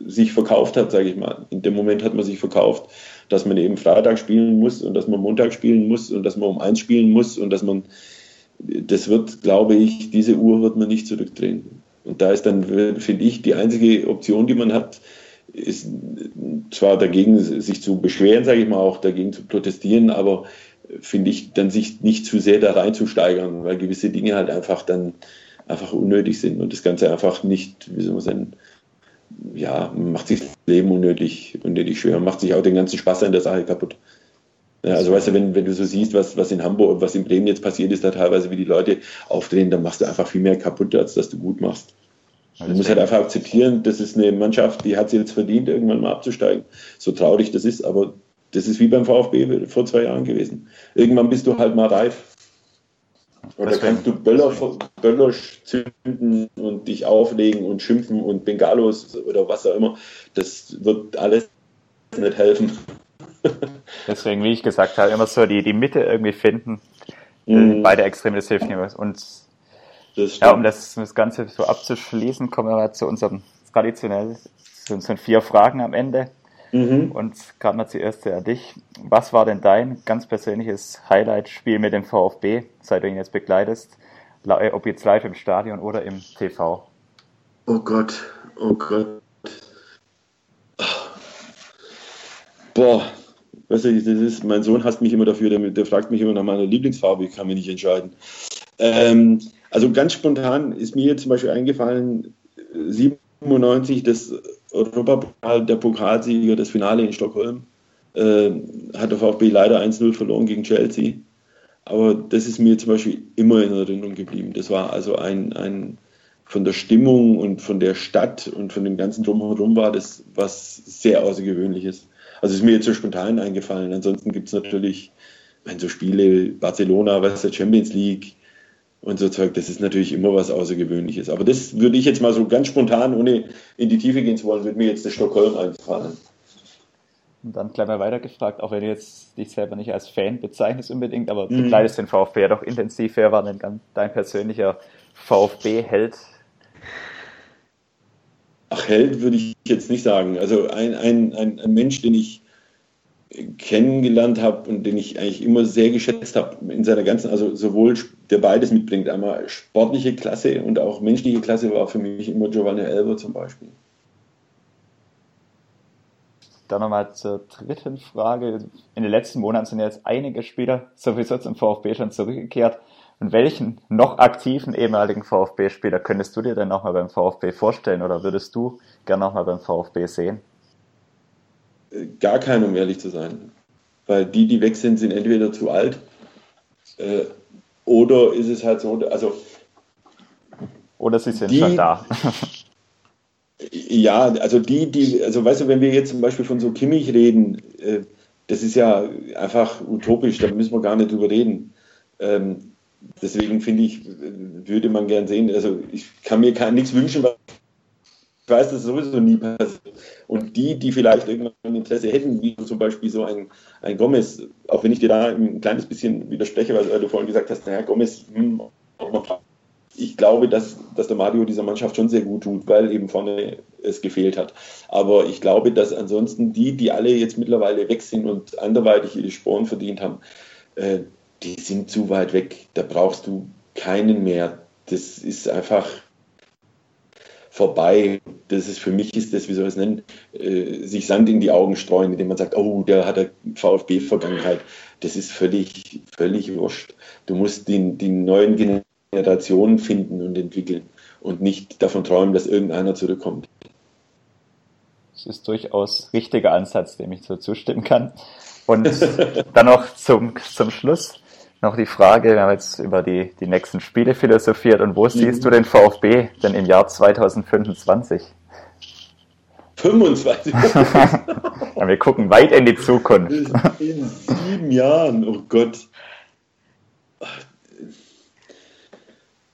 sich verkauft hat, sage ich mal. In dem Moment hat man sich verkauft, dass man eben Freitag spielen muss und dass man Montag spielen muss und dass man um eins spielen muss und dass man, das wird, glaube ich, diese Uhr wird man nicht zurückdrehen. Und da ist dann, finde ich, die einzige Option, die man hat, ist zwar dagegen sich zu beschweren, sage ich mal, auch dagegen zu protestieren, aber finde ich, dann sich nicht zu sehr da reinzusteigern, weil gewisse Dinge halt einfach dann einfach unnötig sind und das Ganze einfach nicht, wie soll man sagen, ja, macht sich das Leben unnötig, unnötig schwer, macht sich auch den ganzen Spaß an der Sache kaputt. Ja, also weißt du, wenn, wenn du so siehst, was, was in Hamburg, was in Bremen jetzt passiert ist, da teilweise, wie die Leute aufdrehen, dann machst du einfach viel mehr kaputt, als dass du gut machst. Du musst halt einfach akzeptieren, das ist eine Mannschaft, die hat sie jetzt verdient, irgendwann mal abzusteigen. So traurig das ist, aber das ist wie beim VfB vor zwei Jahren gewesen. Irgendwann bist du halt mal reif. Oder kannst du Böller, Böller zünden und dich auflegen und schimpfen und Bengalos oder was auch immer. Das wird alles nicht helfen. <laughs> Deswegen, wie ich gesagt habe, immer so die, die Mitte irgendwie finden. Mhm. Beide Extreme, das hilft nicht Und ja, um das, das Ganze so abzuschließen, kommen wir zu unserem traditionellen, zu unseren vier Fragen am Ende. Mhm. Und gerade mal zuerst an dich. Was war denn dein ganz persönliches Highlight-Spiel mit dem VfB, seit du ihn jetzt begleitest? Ob jetzt live im Stadion oder im TV? Oh Gott, oh Gott. Boah, weißt du, das ist, mein Sohn hasst mich immer dafür, der, der fragt mich immer nach meiner Lieblingsfarbe, ich kann mich nicht entscheiden. Ähm, also ganz spontan ist mir zum Beispiel eingefallen, 97 das Europapokal, der Pokalsieger, das Finale in Stockholm, äh, hat der VfB leider 1-0 verloren gegen Chelsea. Aber das ist mir zum Beispiel immer in Erinnerung geblieben. Das war also ein, ein von der Stimmung und von der Stadt und von dem ganzen Drumherum war das was sehr Außergewöhnliches. Also ist mir jetzt so spontan eingefallen. Ansonsten gibt es natürlich, wenn so Spiele, Barcelona, was der Champions League und so Zeug, das ist natürlich immer was Außergewöhnliches. Aber das würde ich jetzt mal so ganz spontan, ohne in die Tiefe gehen zu wollen, würde mir jetzt der Stockholm einfallen. Und dann gleich mal weitergefragt, auch wenn du jetzt dich selber nicht als Fan bezeichnest unbedingt, aber du mhm. begleitest den VfB ja doch intensiv. Wer war denn dein persönlicher VfB-Held? Ach, Held würde ich jetzt nicht sagen. Also ein, ein, ein, ein Mensch, den ich kennengelernt habe und den ich eigentlich immer sehr geschätzt habe in seiner ganzen, also sowohl der beides mitbringt, einmal sportliche Klasse und auch menschliche Klasse war für mich immer Giovanni Elber zum Beispiel. Dann nochmal zur dritten Frage. In den letzten Monaten sind jetzt einige Spieler sowieso zum VfB schon zurückgekehrt. Und welchen noch aktiven ehemaligen VfB-Spieler könntest du dir denn nochmal beim VfB vorstellen oder würdest du gerne nochmal beim VfB sehen? Gar keinen, um ehrlich zu sein. Weil die, die weg sind, sind entweder zu alt äh, oder ist es halt so, also. Oder sie sind die, schon da. Ja, also die, die, also weißt du, wenn wir jetzt zum Beispiel von so Kimmich reden, äh, das ist ja einfach utopisch, da müssen wir gar nicht drüber reden. Ähm, deswegen finde ich, würde man gern sehen, also ich kann mir gar nichts wünschen, ich weiß, dass es sowieso nie passiert. Und die, die vielleicht irgendwann Interesse hätten, wie zum Beispiel so ein, ein Gomez, auch wenn ich dir da ein kleines bisschen widerspreche, weil du vorhin gesagt hast, naja, Gomez, hm, ich glaube, dass, dass der Mario dieser Mannschaft schon sehr gut tut, weil eben vorne es gefehlt hat. Aber ich glaube, dass ansonsten die, die alle jetzt mittlerweile weg sind und anderweitig ihre Sporen verdient haben, äh, die sind zu weit weg. Da brauchst du keinen mehr. Das ist einfach vorbei. Das ist für mich ist das, wie soll ich es nennen, äh, sich Sand in die Augen streuen, indem man sagt, oh, der hat eine VfB-Vergangenheit. Das ist völlig, völlig wurscht. Du musst die, die neuen Generationen finden und entwickeln und nicht davon träumen, dass irgendeiner zurückkommt. Das ist durchaus richtiger Ansatz, dem ich so zustimmen kann. Und <laughs> dann noch zum, zum Schluss noch die Frage, wir haben jetzt über die, die nächsten Spiele philosophiert und wo mhm. siehst du den VfB denn im Jahr 2025? 25? <laughs> ja, wir gucken weit in die Zukunft. In sieben Jahren, oh Gott.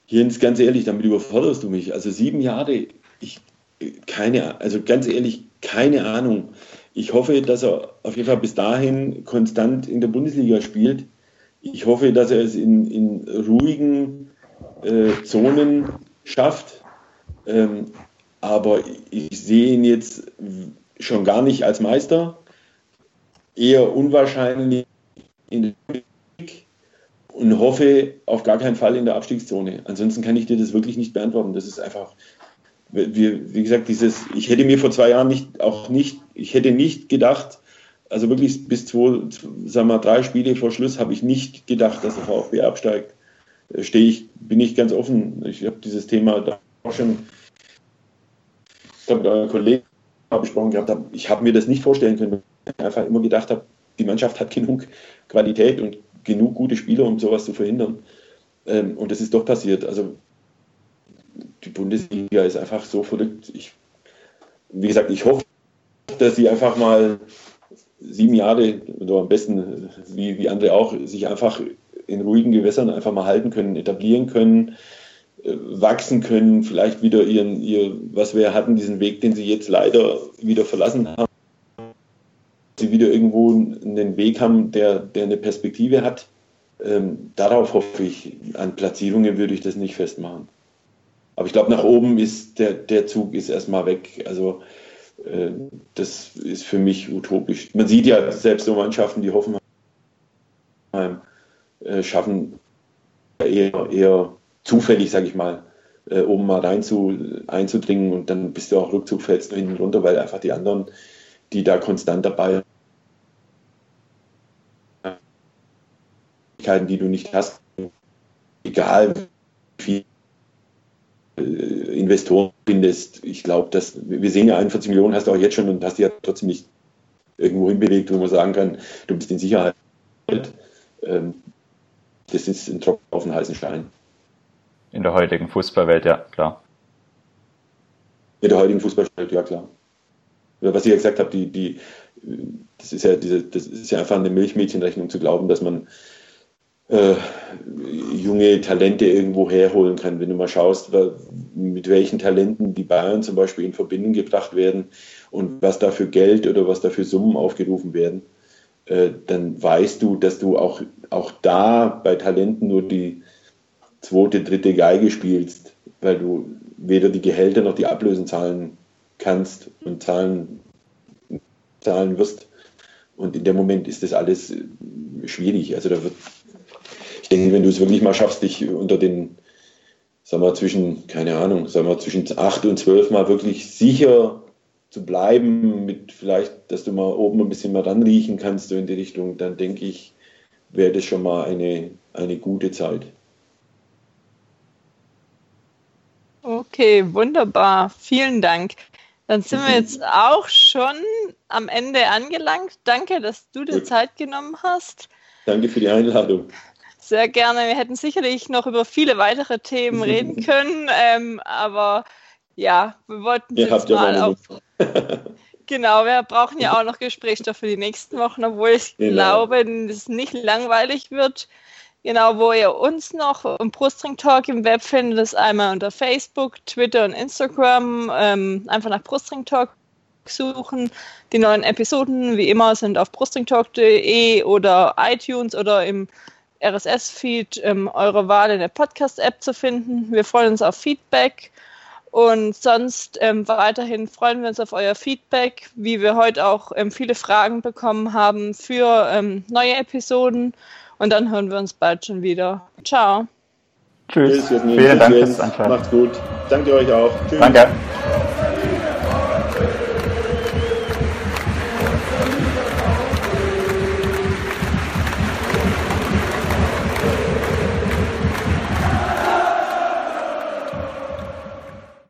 Jens, ganz ehrlich, damit überforderst du mich. Also sieben Jahre, ich, keine, also ganz ehrlich, keine Ahnung. Ich hoffe, dass er auf jeden Fall bis dahin konstant in der Bundesliga spielt. Ich hoffe, dass er es in, in ruhigen äh, Zonen schafft. Ähm, aber ich sehe ihn jetzt schon gar nicht als Meister. Eher unwahrscheinlich in der Politik und hoffe auf gar keinen Fall in der Abstiegszone. Ansonsten kann ich dir das wirklich nicht beantworten. Das ist einfach, wie, wie gesagt, dieses, ich hätte mir vor zwei Jahren nicht, auch nicht, ich hätte nicht gedacht, also wirklich bis zwei, sagen wir, drei Spiele vor Schluss habe ich nicht gedacht, dass der VfB absteigt. Äh, stehe ich, bin ich ganz offen. Ich habe dieses Thema da auch schon, mit euren Kollegen besprochen gehabt. Ich habe mir das nicht vorstellen können, weil ich einfach immer gedacht habe, die Mannschaft hat genug Qualität und genug gute Spieler, um sowas zu verhindern. Ähm, und das ist doch passiert. Also die Bundesliga ist einfach so verrückt. Ich, wie gesagt, ich hoffe, dass sie einfach mal sieben Jahre oder am besten wie, wie andere auch sich einfach in ruhigen Gewässern einfach mal halten können, etablieren können, wachsen können, vielleicht wieder ihren, ihr, was wir hatten, diesen Weg, den sie jetzt leider wieder verlassen haben, sie wieder irgendwo einen Weg haben, der, der eine Perspektive hat. Ähm, darauf hoffe ich. An Platzierungen würde ich das nicht festmachen. Aber ich glaube, nach oben ist der, der Zug ist erstmal weg. Also äh, das ist für mich utopisch. Man sieht ja selbst so Mannschaften, die Hoffenheim äh, schaffen, eher, eher zufällig, sage ich mal, äh, oben mal rein zu, einzudringen und dann bist du auch Rückzug fällst du hinten runter, weil einfach die anderen die da konstant dabei sind, die du nicht hast, egal wie viel äh, Investoren findest. Ich glaube, dass wir sehen ja 41 Millionen hast du auch jetzt schon und hast die ja trotzdem nicht irgendwo hinbewegt, wo man sagen kann, du bist in Sicherheit. Ähm, das ist ein Tropfen auf den heißen Stein. In der heutigen Fußballwelt, ja, klar. In der heutigen Fußballwelt, ja, klar. Was ich ja gesagt habe, die, die, das, ist ja diese, das ist ja einfach eine Milchmädchenrechnung zu glauben, dass man äh, junge Talente irgendwo herholen kann. Wenn du mal schaust, mit welchen Talenten die Bayern zum Beispiel in Verbindung gebracht werden und was da für Geld oder was da für Summen aufgerufen werden, äh, dann weißt du, dass du auch, auch da bei Talenten nur die zweite, dritte Geige spielst, weil du weder die Gehälter noch die Ablösen zahlen kannst und zahlen, zahlen wirst. Und in dem Moment ist das alles schwierig. Also da wird ich denke, wenn du es wirklich mal schaffst, dich unter den, sagen wir, zwischen, keine Ahnung, sagen wir, zwischen acht und zwölf mal wirklich sicher zu bleiben, mit vielleicht, dass du mal oben ein bisschen mal ranriechen kannst, so in die Richtung, dann denke ich, wäre das schon mal eine, eine gute Zeit. Okay, wunderbar. Vielen Dank. Dann sind wir jetzt auch schon am Ende angelangt. Danke, dass du dir Zeit genommen hast. Danke für die Einladung. Sehr gerne. Wir hätten sicherlich noch über viele weitere Themen <laughs> reden können, ähm, aber ja, wir wollten Ihr jetzt mal ja auf. <laughs> <laughs> genau, wir brauchen ja auch noch Gesprächsstoff für die nächsten Wochen, obwohl ich genau. glaube, dass es nicht langweilig wird. Genau, wo ihr uns noch im Brustring Talk im Web findet, ist einmal unter Facebook, Twitter und Instagram. Ähm, einfach nach Brustring Talk suchen. Die neuen Episoden, wie immer, sind auf brustringtalk.de oder iTunes oder im RSS-Feed ähm, eure Wahl in der Podcast-App zu finden. Wir freuen uns auf Feedback. Und sonst ähm, weiterhin freuen wir uns auf euer Feedback, wie wir heute auch ähm, viele Fragen bekommen haben für ähm, neue Episoden. Und dann hören wir uns bald schon wieder. Ciao. Tschüss. Vielen Dank fürs Anschauen. Macht's gut. Danke euch auch. Tschüss. Danke.